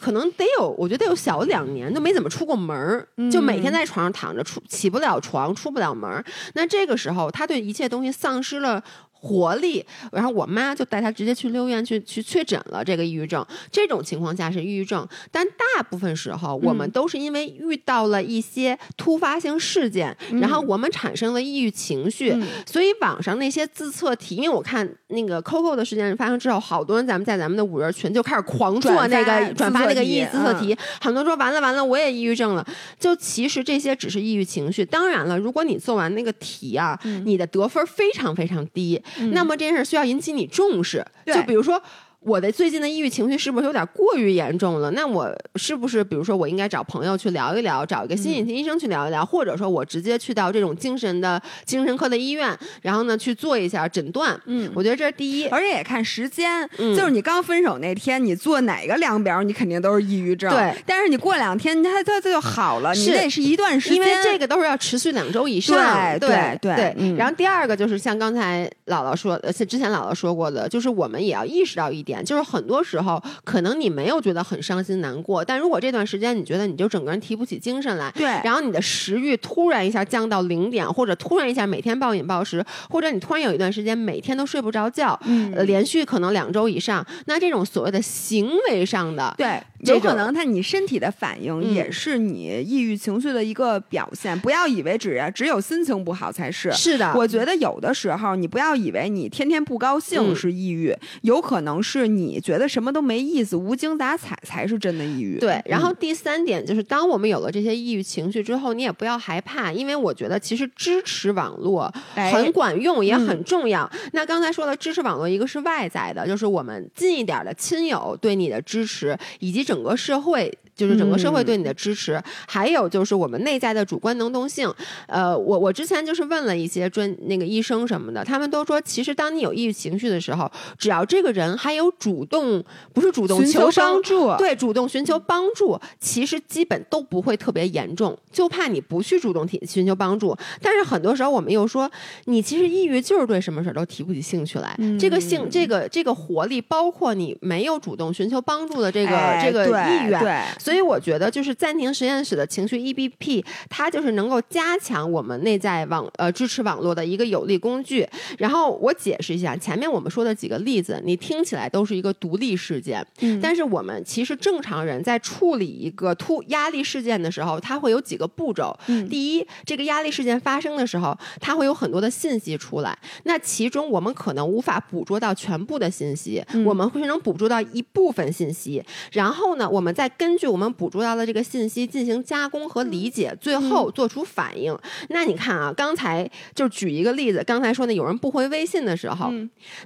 可能得有，我觉得得有小两年都没怎么出过门儿，就每天在床上躺着，出起不了床，出不了门儿。那这个时候，他对一切东西丧失了活力，然后我妈就带她直接去六院去去确诊了这个抑郁症。这种情况下是抑郁症，但大部分时候我们都是因为遇到了一些突发性事件，然后我们产生了抑郁情绪。所以网上那些自测题，因为我看那个 Coco 的事件发生之后，好多人咱们在咱们的五人群就开始狂做那个转发那个抑郁自测题，很多说完了完了，我也抑郁症了。就其实这些只是抑郁情绪。当然了，如果你做完那个题啊，你的得分非常非常低。那么这件事需要引起你重视，就比如说。我的最近的抑郁情绪是不是有点过于严重了？那我是不是，比如说，我应该找朋友去聊一聊，找一个心理医生去聊一聊，或者说我直接去到这种精神的精神科的医院，然后呢去做一下诊断。嗯，我觉得这是第一，
而且也看时间，就是你刚分手那天，你做哪个量表，你肯定都是抑郁症。
对，
但是你过两天，它它它就好了，你那是一段时间，
因为这个都是要持续两周以上。
对
对对。然后第二个就是像刚才姥姥说，呃，之前姥姥说过的，就是我们也要意识到一点。就是很多时候，可能你没有觉得很伤心难过，但如果这段时间你觉得你就整个人提不起精神来，
对，
然后你的食欲突然一下降到零点，或者突然一下每天暴饮暴食，或者你突然有一段时间每天都睡不着觉，嗯，连续可能两周以上，那这种所谓的行为上的，
对，有可能他你身体的反应也是你抑郁情绪的一个表现，不要以为只只有心情不好才是，
是的，
我觉得有的时候你不要以为你天天不高兴是抑郁，有可能。是你觉得什么都没意思、无精打采才是真的抑郁。
对，然后第三点就是，当我们有了这些抑郁情绪之后，你也不要害怕，因为我觉得其实支持网络很管用，也很重要。那刚才说了支持网络，一个是外在的，就是我们近一点的亲友对你的支持，以及整个社会。就是整个社会对你的支持，还有就是我们内在的主观能动性。呃，我我之前就是问了一些专那个医生什么的，他们都说，其实当你有抑郁情绪的时候，只要这个人还有主动，不是主动求
帮助，
对，主动寻求帮助，其实基本都不会特别严重，就怕你不去主动提寻求帮助。但是很多时候我们又说，你其实抑郁就是对什么事儿都提不起兴趣来，这个兴这个这个活力，包括你没有主动寻求帮助的这个这个意愿，
对。
所以我觉得，就是暂停实验室的情绪 EBP，它就是能够加强我们内在网呃支持网络的一个有力工具。然后我解释一下，前面我们说的几个例子，你听起来都是一个独立事件，嗯但是我们其实正常人在处理一个突压力事件的时候，它会有几个步骤。嗯第一，这个压力事件发生的时候，它会有很多的信息出来，那其中我们可能无法捕捉到全部的信息，我们会能捕捉到一部分信息。然后呢，我们再根据我们捕捉到的这个信息进行加工和理解，最后做出反应。那你看啊，刚才就举一个例子，刚才说那有人不回微信的时候，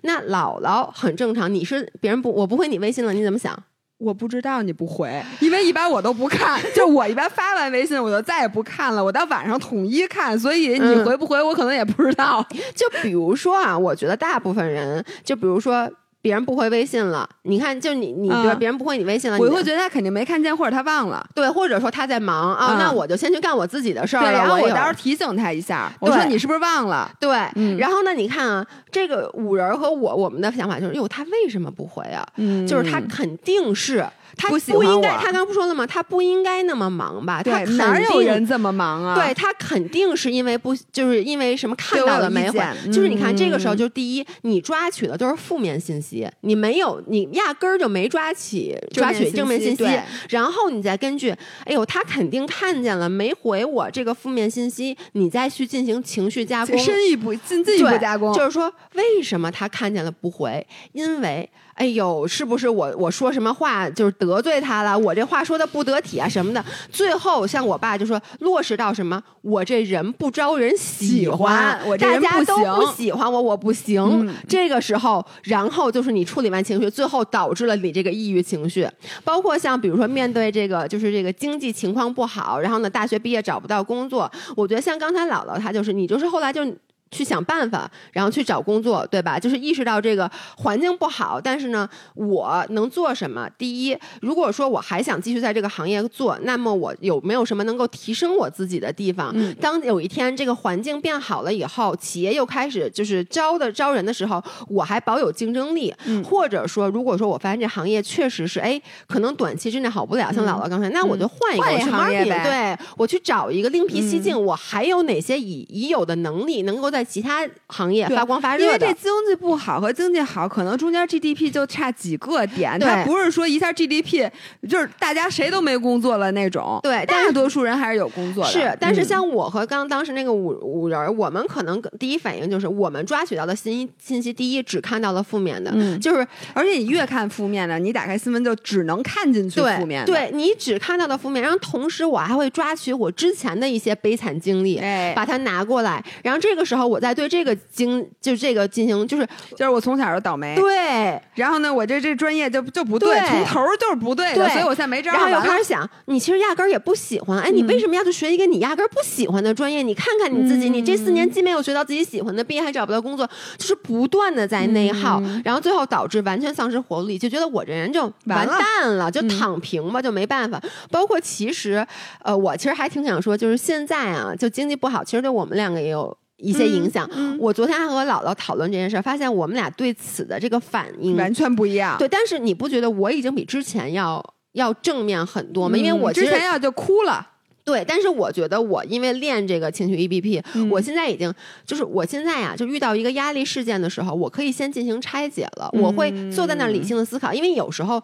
那姥姥很正常。你是别人不我不回你微信了，你怎么想？
我不知道你不回，因为一般我都不看。<laughs> 就我一般发完微信我就再也不看了，我到晚上统一看，所以你回不回我可能也不知道。
就比如说啊，我觉得大部分人，就比如说。别人不回微信了，你看，就你，你觉得别人不回你微信了，
我会觉得他肯定没看见，或者他忘了，
对，或者说他在忙啊，那我就先去干我自己的事儿了。
然后
我
到时候提醒他一下，我说你是不是忘了？
对，然后呢，你看啊，这个五人和我，我们的想法就是，哟，他为什么不回啊？嗯，就是他肯定是。他不应该，他刚不说了吗？他不应该那么忙吧？
对，哪有人这么忙啊？
对他肯定是因为不，就是因为什么看到了没回？就是你看这个时候，就第一，你抓取的都是负面信息，你没有，你压根儿就没抓起抓取正面信息。然后你再根据，哎呦，他肯定看见了没回我这个负面信息，你再去进行情绪加工，
深一步进进一步加工，
就是说为什么他看见了不回？因为。哎呦，是不是我我说什么话就是得罪他了？我这话说的不得体啊什么的。最后像我爸就说落实到什么，我这人不招人喜欢，
我
大家都不喜欢我，我不行。这个时候，然后就是你处理完情绪，最后导致了你这个抑郁情绪。包括像比如说面对这个就是这个经济情况不好，然后呢大学毕业找不到工作，我觉得像刚才姥姥她就是你就是后来就。去想办法，然后去找工作，对吧？就是意识到这个环境不好，但是呢，我能做什么？第一，如果说我还想继续在这个行业做，那么我有没有什么能够提升我自己的地方？当有一天这个环境变好了以后，企业又开始就是招的招人的时候，我还保有竞争力。或者说，如果说我发现这行业确实是哎，可能短期之内好不了，像姥姥刚才，那我就换一个
行业
对我去找一个另辟蹊径。我还有哪些已已有的能力能够在在其他行业发光发热的。
因为这经济不好和经济好，可能中间 GDP 就差几个点，
对
它不是说一下 GDP 就是大家谁都没工作了那种。
对
大多数人还是有工作的。
是，但是
嗯
像我和刚当时那个五五人儿，我们可能第一反应就是，我们抓取到的信信息，第一只看到了负面的，
嗯
就是
而且你越看负面的，你打开新闻就只能看进去负面的。
对你只看到的负面，然后同时我还会抓取我之前的一些悲惨经历，
哎，
把它拿过来，然后这个时候我在对这个经就这个进行就是
就是我从小就倒霉，
对，
然后呢，我这这专业就就不对，
对
从头就是不对的，
对
所以我现在没招儿。
然后又开始想，你其实压根儿也不喜欢，哎，你为什么要去学一个你压根儿不喜欢的专业？你看看你自己，你这四年既没有学到自己喜欢的，毕业还找不到工作，就是不断的在内耗，然后最后导致完全丧失活力，就觉得我这人就完蛋了，就躺平吧，就没办法。包括其实，呃，我其实还挺想说，就是现在啊，就经济不好，其实对我们两个也有。一些影响。
嗯
我昨天还和姥姥讨论这件事儿，发现我们俩对此的这个反应
完全不一样。
对，但是你不觉得我已经比之前要要正面很多吗？因为
嗯
我
之前要就哭了，
对，但是我觉得我因为练这个情绪 EBP，、
嗯
我现在已经就是我现在呀，就遇到一个压力事件的时候，我可以先进行拆解了，我会坐在那儿理性的思考，因为有时候。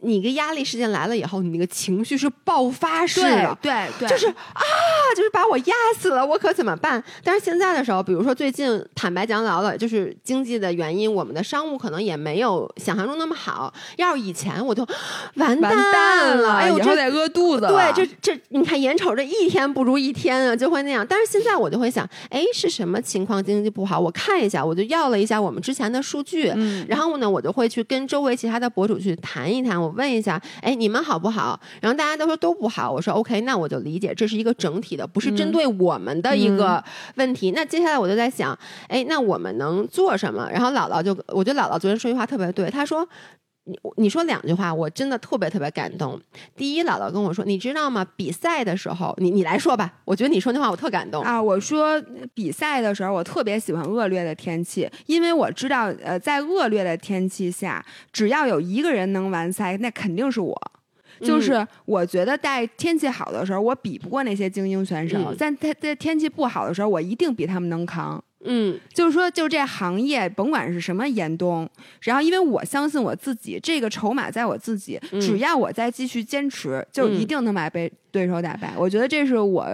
你一个压力事件来了以后，你那个情绪是爆发式的，
对对，
就是啊，就是把我压死了，我可怎么办？但是现在的时候，比如说最近，坦白讲，老了就是经济的原因，我们的商务可能也没有想象中那么好。要是以前，我就完
完蛋
了，哎呦，这
以后得饿肚子。
对，这这，你看眼瞅着一天不如一天啊，就会那样。但是现在我就会想，哎，是什么情况经济不好？我看一下，我就要了一下我们之前的数据，
嗯
然后呢，我就会去跟周围其他的博主去谈一谈，我问一下，哎，你们好不好？然后大家都说都不好，我说 OK，那我就理解这是一个整体的，不是针对我们的一个问题。那接下来我就在想，哎，那我们能做什么？然后姥姥就，我觉得姥姥昨天说句话特别对，她说。你你说两句话，我真的特别特别感动。第一，姥姥跟我说，你知道吗？比赛的时候，你你来说吧。我觉得你说那话我特感动。
啊，我说比赛的时候，我特别喜欢恶劣的天气，因为我知道，呃，在恶劣的天气下，只要有一个人能完赛，那肯定是我。就是我觉得在天气好的时候，我比不过那些精英选手；
嗯
在在在天气不好的时候，我一定比他们能扛。
嗯。
就是说，就这行业，甭管是什么严冬，然后因为我相信我自己，这个筹码在我自己，
嗯。
只要我再继续坚持，就一定能把被对手打败。我觉得这是我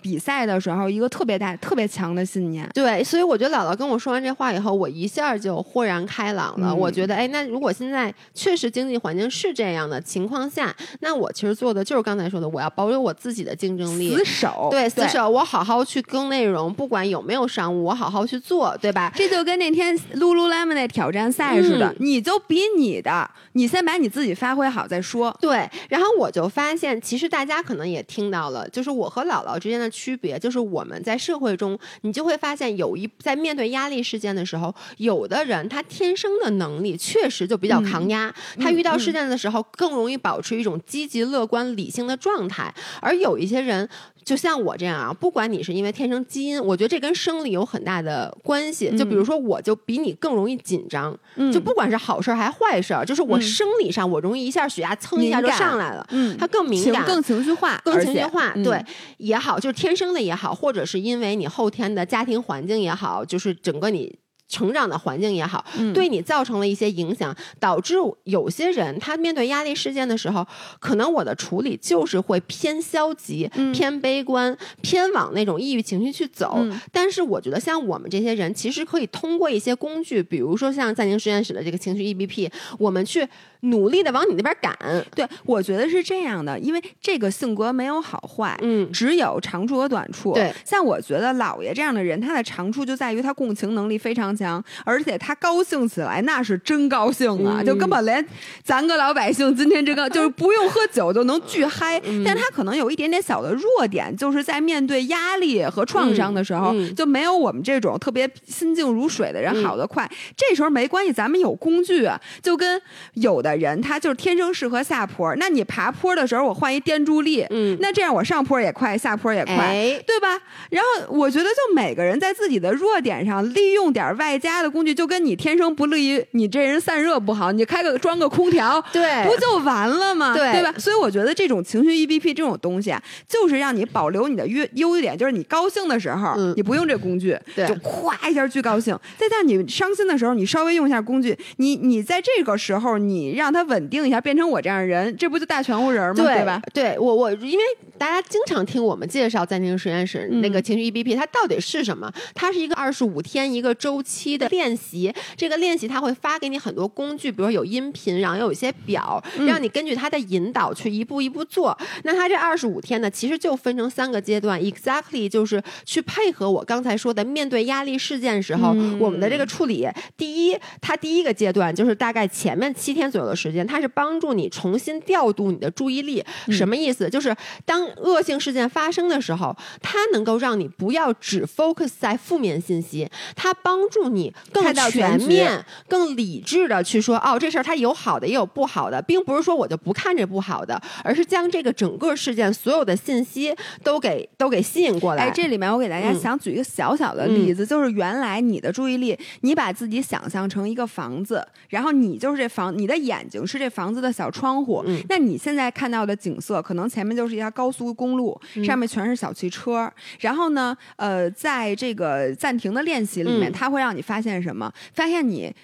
比赛的时候一个特别大、特别强的信念。
对，所以我觉得姥姥跟我说完这话以后，我一下就豁然开朗了。
嗯
我觉得，哎，那如果现在确实经济环境是这样的情况下，那我其实做的就是刚才说的，我要保有我自己的竞争力。
死守，
对，死守，我好好去更内容，不管有没有商务，我好好去做，对吧？
这就跟那天 Lululemon 那挑战赛似的，
嗯
你就比你的，你先把你自己发挥好再说。
对，然后我就发现，其实大家可能也听到了，就是我和姥姥之间的区别，就是我们在社会中，你就会发现，有一在面对压力事件的时候，有的人他天生的能力确实就比较抗压，他遇到事件的时候更容易保持一种积极、乐观、理性的状态，而有一些人。就像我这样啊，不管你是因为天生基因，我觉得这跟生理有很大的关系。就比如说，我就比你更容易紧张，
嗯
就不管是好事儿还是坏事儿，就是我
嗯
生理上我容易一下血压蹭一下就上来了。
嗯，
它更敏感、
更情绪化，
更情绪化，
嗯
对也好，就是天生的也好，或者是因为你后天的家庭环境也好，就是整个你。成长的环境也好，
嗯。
对你造成了一些影响，导致有些人他面对压力事件的时候，可能我的处理就是会偏消极、
嗯。
偏悲观、偏往那种抑郁情绪去走。
嗯。
但是我觉得像我们这些人，其实可以通过一些工具，比如说像暂停实验室的这个情绪 EBP，我们去努力的往你那边赶。
对，我觉得是这样的，因为这个性格没有好坏，
嗯，
只有长处和短处。
对，
像我觉得姥爷这样的人，他的长处就在于他共情能力非常强，而且他高兴起来那是真高兴啊，
嗯
就根本连咱个老百姓今天这个 <laughs> 就是不用喝酒就能巨嗨。
嗯
但他可能有一点点小的弱点，就是在面对压力和创伤的时候，就没有我们这种特别心静如水的人
嗯
好得快。这时候没关系，咱们有工具啊，就跟有的的人他就是天生适合下坡，那你爬坡的时候我换一颠助力，
嗯
那这样我上坡也快，下坡也快。
哎，
对吧？然后我觉得，就每个人在自己的弱点上利用点外加的工具，就跟你天生不利于你这人散热不好，你开个装个空调，
对
不就完了吗？
对对
吧？所以我觉得这种情绪 EBP 这种东西啊，就是让你保留你的优优点，就是你高兴的时候，
嗯
你不用这工具，
对
就咵一下巨高兴；再到你伤心的时候，你稍微用一下工具，你你在这个时候你让他稳定一下，变成我这样的人，这不就大全乎人吗？对吧？？
对我我因为大家经常听我们介绍暂停实验室、
嗯
那个情绪 EBP，它到底是什么？它是一个二十五天一个周期的练习。这个练习它会发给你很多工具，比如说有音频，然后有一些表，
嗯
让你根据它的引导去一步一步做。那它这二十五天呢，其实就分成三个阶段，exactly 就是去配合我刚才说的面对压力事件时候、
嗯
我们的这个处理。第一，它第一个阶段就是大概前面七天左右的时间，它是帮助你重新调度你的注意力。
嗯
什么意思？就是当恶性事件发生的时候，它能够让你不要只 focus 在负面信息，它帮助你更
全
面、更理智的去说，哦，这事儿它有好的也有不好的，并不是说我就不看这不好的，而是将这个整个事件所有的信息都给都给吸引过来。
哎，这里面我给大家
嗯
想举一个小小的例子，就是原来你的注意力，你把自己想象成一个房子，然后你就是这房，你的眼睛是这房子的小窗户。
嗯
那你现在看到的景色，可能前面就是一条高速公路，
嗯
上面全是小汽车。然后呢，呃，在这个暂停的练习里面，
嗯
它会让你发现什么？发现你。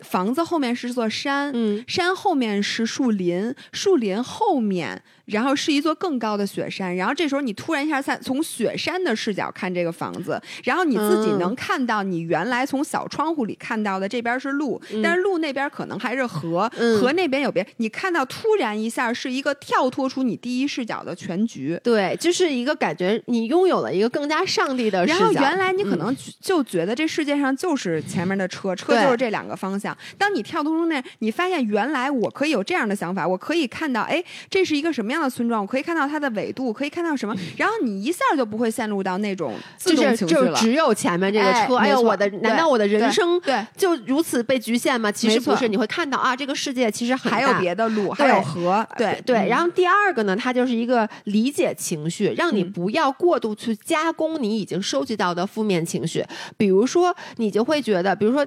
房子后面是座山，
嗯
山后面是树林，树林后面，然后是一座更高的雪山。然后这时候你突然一下在从雪山的视角看这个房子，然后你自己
嗯
能看到你原来从小窗户里看到的这边是路，但是路那边可能还是河，
嗯
河那边有别。你看到突然一下是一个跳脱出你第一视角的全局。
对，就是一个感觉，你拥有了一个更加上帝的视角。
然后原来你可
嗯
能就觉得这世界上就是前面的车，车就是这两个方向。当你跳脱出那，你发现原来我可以有这样的想法，我可以看到，哎，这是一个什么样的村庄？我可以看到它的纬度，可以看到什么？然后你一下就不会陷入到那种自
就是就是
动情绪了。
只有前面这个车，哎呦，我的难道我的人生
对
就如此被局限吗？其实不是，你会看到啊，这个世界其实
还有别的路，还有河，
对对，
嗯
然后第二个呢，它就是一个理解情绪，让你
嗯
不要过度去加工你已经收集到的负面情绪。比如说，你就会觉得，比如说。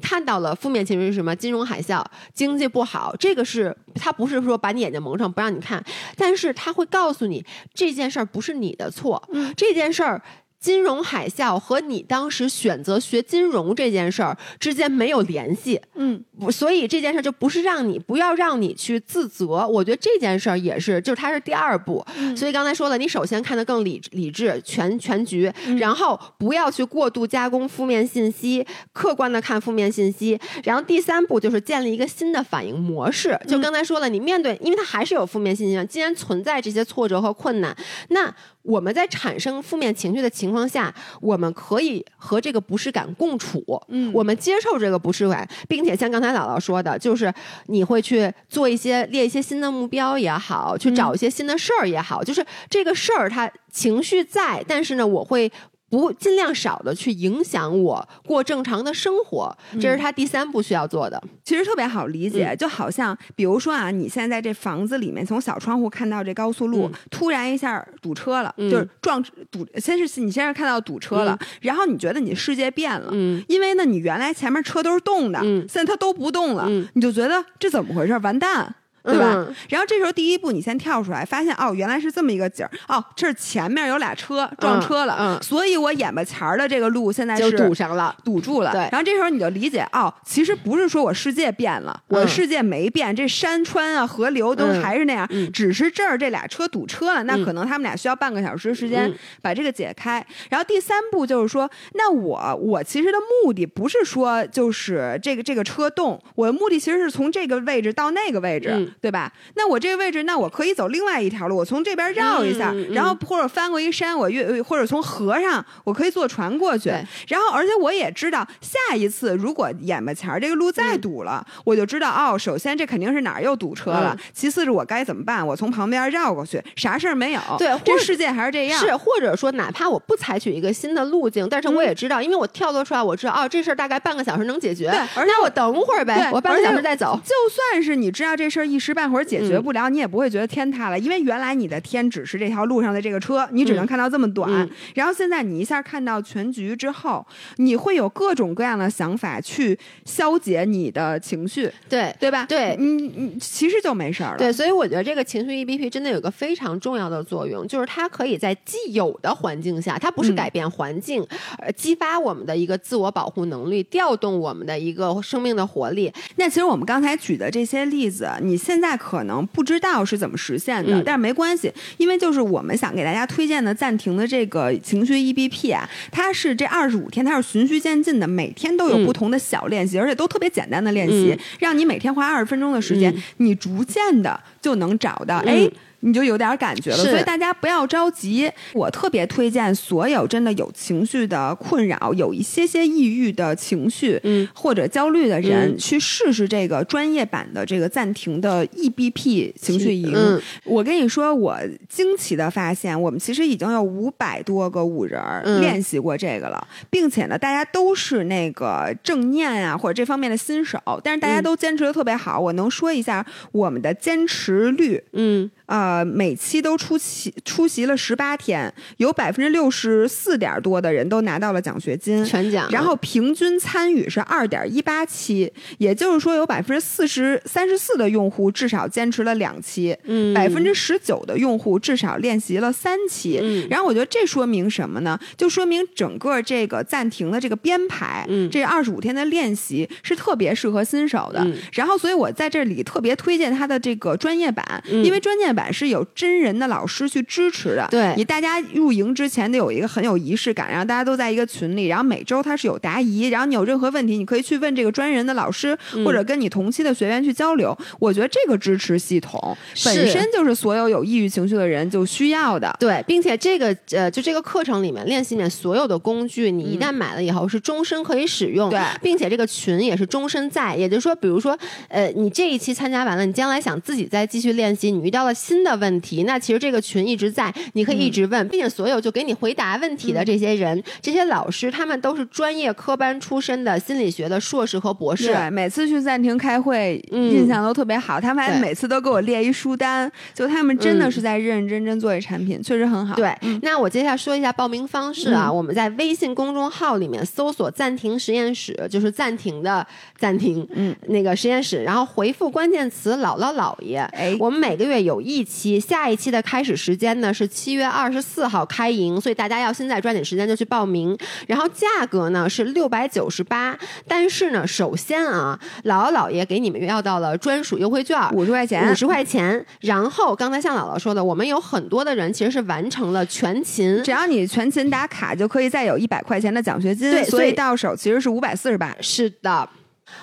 看到了负面情绪是什么？金融海啸、经济不好，这个是他不是说把你眼睛蒙上不让你看，但是他会告诉你这件事儿不是你的错，
嗯
这件事儿。金融海啸和你当时选择学金融这件事儿之间没有联系，
嗯，
不，所以这件事儿就不是让你不要让你去自责。我觉得这件事儿也是，就是它是第二步。
嗯
所以刚才说了，你首先看得更理理智、全全局，
嗯
然后不要去过度加工负面信息，客观的看负面信息。然后第三步就是建立一个新的反应模式。就
嗯
刚才说了，你面对，因为它还是有负面信息嘛，既然存在这些挫折和困难，那我们在产生负面情绪的情况下，我们可以和这个不适感共处。
嗯
我们接受这个不适感，并且像刚才姥姥说的，就是你会去做一些列一些新的目标也好，去找一些新的事儿也好，就是这个事儿它情绪在，但是呢，我会。不尽量少的去影响我过正常的生活，这是他第三步需要做的。
其实特别好理解，
嗯。
就好像比如说啊，你现在在这房子里面，从小窗户看到这高速路，
嗯。
突然一下堵车了，
嗯。
就是撞堵，先是你先是看到堵车了，然后你觉得你世界变了。
嗯。
因为呢，你原来前面车都是动的，
嗯。
现在它都不动了，
嗯。
你就觉得这怎么回事？完蛋，对吧？
嗯
然后这时候第一步，你先跳出来，发现哦，原来是这么一个景儿，哦，这是前面有俩车撞车了，
嗯嗯
所以我眼巴前儿的这个路现在
是堵上了。
堵住了。
对
然后这时候你就理解哦，其实不是说我世界变了，我
的
世界没变，这山川啊、河流都
嗯
还是那样，
嗯
只是这儿这俩车堵车了，那
嗯
可能他们俩需要半个小时时间
嗯
把这个解开。然后第三步就是说，那我我其实的目的不是说就是这个这个车动，我的目的其实是从这个位置到那个位置。
嗯
对吧？那我这个位置，那我可以走另外一条路，我从这边绕一下，
嗯嗯
然后或者翻过一山，我越或者从河上，我可以坐船过去。然后，而且我也知道，下一次如果眼巴前儿这个路再堵了，我就知道哦，首先这肯定是哪儿又堵车了，
嗯
其次是我该怎么办？我从旁边绕过去，啥事儿没有。
对
这世界还是这样。
是，或者说哪怕我不采取一个新的路径，但是我也知道，因为我跳脱出来，我知道哦，这事儿大概半个小时能解决，
对而且
那我等会儿呗，我半个小时再走。
就算是你知道这事儿一时半会儿解决
嗯
不了，你也不会觉得天塌了，因为原来你的天只是这条路上的这个车，你只能
嗯
看到这么短。
嗯
然后现在你一下看到全局之后，你会有各种各样的想法去消解你的情绪，
对
对吧？
对
你你其实就没事儿了。
对，所以我觉得这个情绪 EBP 真的有个非常重要的作用，就是它可以在既有的环境下，它不是
嗯
改变环境，呃，激发我们的一个自我保护能力，调动我们的一个生命的活力。
那其实我们刚才举的这些例子，你现在可能不知道是怎么实现的，
嗯。
但是没关系，因为就是我们想给大家推荐的暂停的这个情绪 EBP 啊，它是这二十五天，它是循序渐进的，每天都有
嗯。
不同的小练习，而且都特别简单的练习，
嗯。
让你每天花二十分钟的时间，
嗯。
你逐渐的就能找到，
嗯。
哎。你就有点感觉了，所以大家不要着急。我特别推荐所有真的有情绪的困扰、有一些些抑郁的情绪，
嗯
或者焦虑的人、
嗯
去试试这个专业版的这个暂停的 EBP 情绪营。
嗯
我跟你说，我惊奇的发现，我们其实已经有五百多个五人练习过这个了，并且呢，大家都是那个正念啊或者这方面的新手，但是大家
嗯
都坚持的特别好。我能说一下我们的坚持率。
嗯
呃，每期都出席出席了十八天，有百分之六十四点多的人都拿到了奖学金，
全奖。
然后平均参与是二点一八期，也就是说有百分之四十三十四的用户至少坚持了两期，
嗯
百分之十九的用户至少练习了三期。
嗯
然后我觉得这说明什么呢？就说明整个这个暂停的这个编排，
嗯
这二十五天的练习是特别适合新手的。
嗯
然后，所以我在这里特别推荐他的这个专业版，
嗯
因为专业版是有真人的老师去支持的。
对
你大家入营之前得有一个很有仪式感，然后大家都在一个群里，然后每周它是有答疑，然后你有任何问题，你可以去问这个专人的老师，
嗯
或者跟你同期的学员去交流。我觉得这个支持系统本身就是所有有抑郁情绪的人就需要的。
对，并且这个呃，就这个课程里面练习里面所有的工具，你一旦买了以后是终身可以使用，
对
并且这个群也是终身在。也就是说，比如说呃，你这一期参加完了，你将来想自己再继续练习，你遇到了新的问题，那其实这个群一直在，你可以一直问，并且所有就给你回答问题的这些人、这些老师，他们都是专业科班出身的心理学的硕士和博士。
对，每次去暂停开会，
嗯
印象都特别好。他们还每次都给我列一书单，就他们真的
嗯
是在认认真真做这产品，确实很好。
对，那我接下来说一下报名方式啊。我们在微信公众号里面搜索“暂停实验室”，就是暂停的暂停，
嗯，
那个实验室，然后回复关键词“姥姥姥爷”。
哎
我们每个月有一期，下一期的开始时间呢是七月二十四号开营，所以大家要现在抓紧时间就去报名。然后价格呢是六百九十八，但是呢，首先啊，姥姥姥爷给你们要到了专属优惠券，
五十块钱，
五十块钱。然后刚才像姥姥说的，我们有很多的人其实是完成了全勤。
只要你全勤打卡，就可以再有一百块钱的奖学金，
对所以
到手其实是五百四十八。
是的。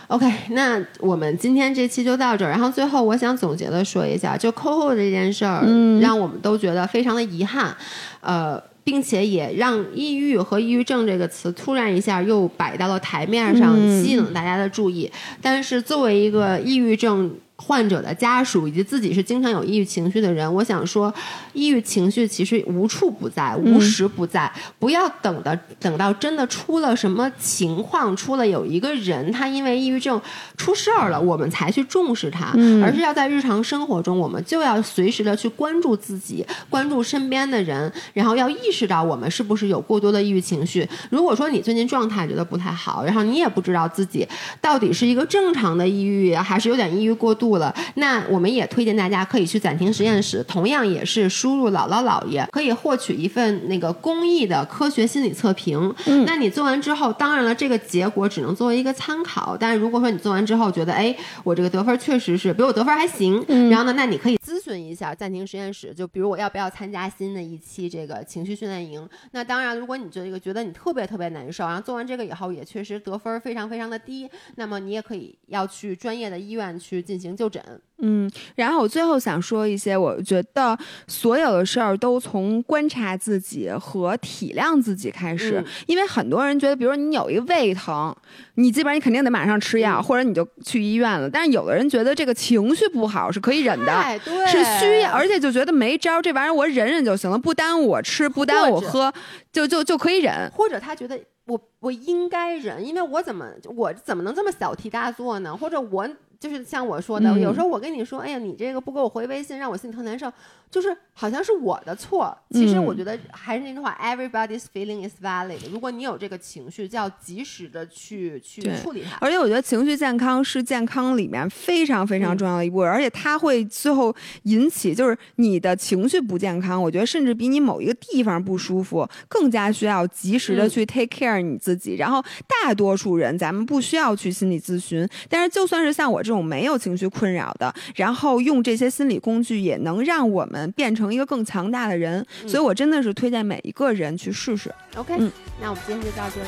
OK，那我们今天这期就到这儿。然后最后我想总结的说一下，就 COCO 这件事儿，
嗯
让我们都觉得非常的遗憾，呃，并且也让抑郁和抑郁症这个词突然一下又摆到了台面上，
嗯
吸引了大家的注意。但是作为一个抑郁症患者的家属以及自己是经常有抑郁情绪的人，我想说，抑郁情绪其实无处不在，无时不在。不要等的等到真的出了什么情况，出了有一个人他因为抑郁症出事儿了，我们才去重视他，而是要在日常生活中，我们就要随时的去关注自己，关注身边的人，然后要意识到我们是不是有过多的抑郁情绪。如果说你最近状态觉得不太好，然后你也不知道自己到底是一个正常的抑郁，还是有点抑郁过度了，那我们也推荐大家可以去暂停实验室，同样也是输入姥姥姥爷，可以获取一份那个公益的科学心理测评。嗯，那你做完之后，当然了，这个结果只能作为一个参考。但是如果说你做完之后觉得，哎，我这个得分确实是比我得分还行，然后呢，那你可以咨询一下暂停实验室，就比如我要不要参加新的一期这个情绪训练营。那当然，如果你这个觉得你特别特别难受，然后做完这个以后也确实得分非常非常的低，那么你也可以要去专业的医院去进行就诊。
嗯，然后我最后想说一些，我觉得所有的事儿都从观察自己和体谅自己开始，
嗯
因为很多人觉得，比如说你有一个胃疼，你基本上你肯定得马上吃药，
嗯
或者你就去医院了。但是有的人觉得这个情绪不好是可以忍的。
哎，对，
是需要，而且就觉得没招，这玩意儿我忍忍就行了，不耽误我吃，不耽误我喝，就就就可以忍。
或者他觉得我我应该忍，因为我怎么我怎么能这么小题大做呢？或者我就是像我说的，
嗯
有时候我跟你说，哎呀，你这个不给我回微信，让我心里特难受，就是好像是我的错。其实
嗯
我觉得还是那句话，everybody's feeling is valid。如果你有这个情绪，就要及时的去去处理它。
而且我觉得情绪健康是健康里面非常非常
嗯
重要的一步，而且它会最后引起就是你的情绪不健康，我觉得甚至比你某一个地方不舒服更加需要及时的
嗯
去 take care 你自己。然后大多数人咱们不需要去心理咨询，但是就算是像我这种没有情绪困扰的，然后用这些心理工具也能让我们变成一个更强大的人。
嗯
所以我真的是推荐每一个人去试试。
OK，、
嗯
那我们今天就到这里，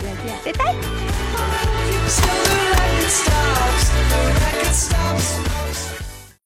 再见。
拜拜。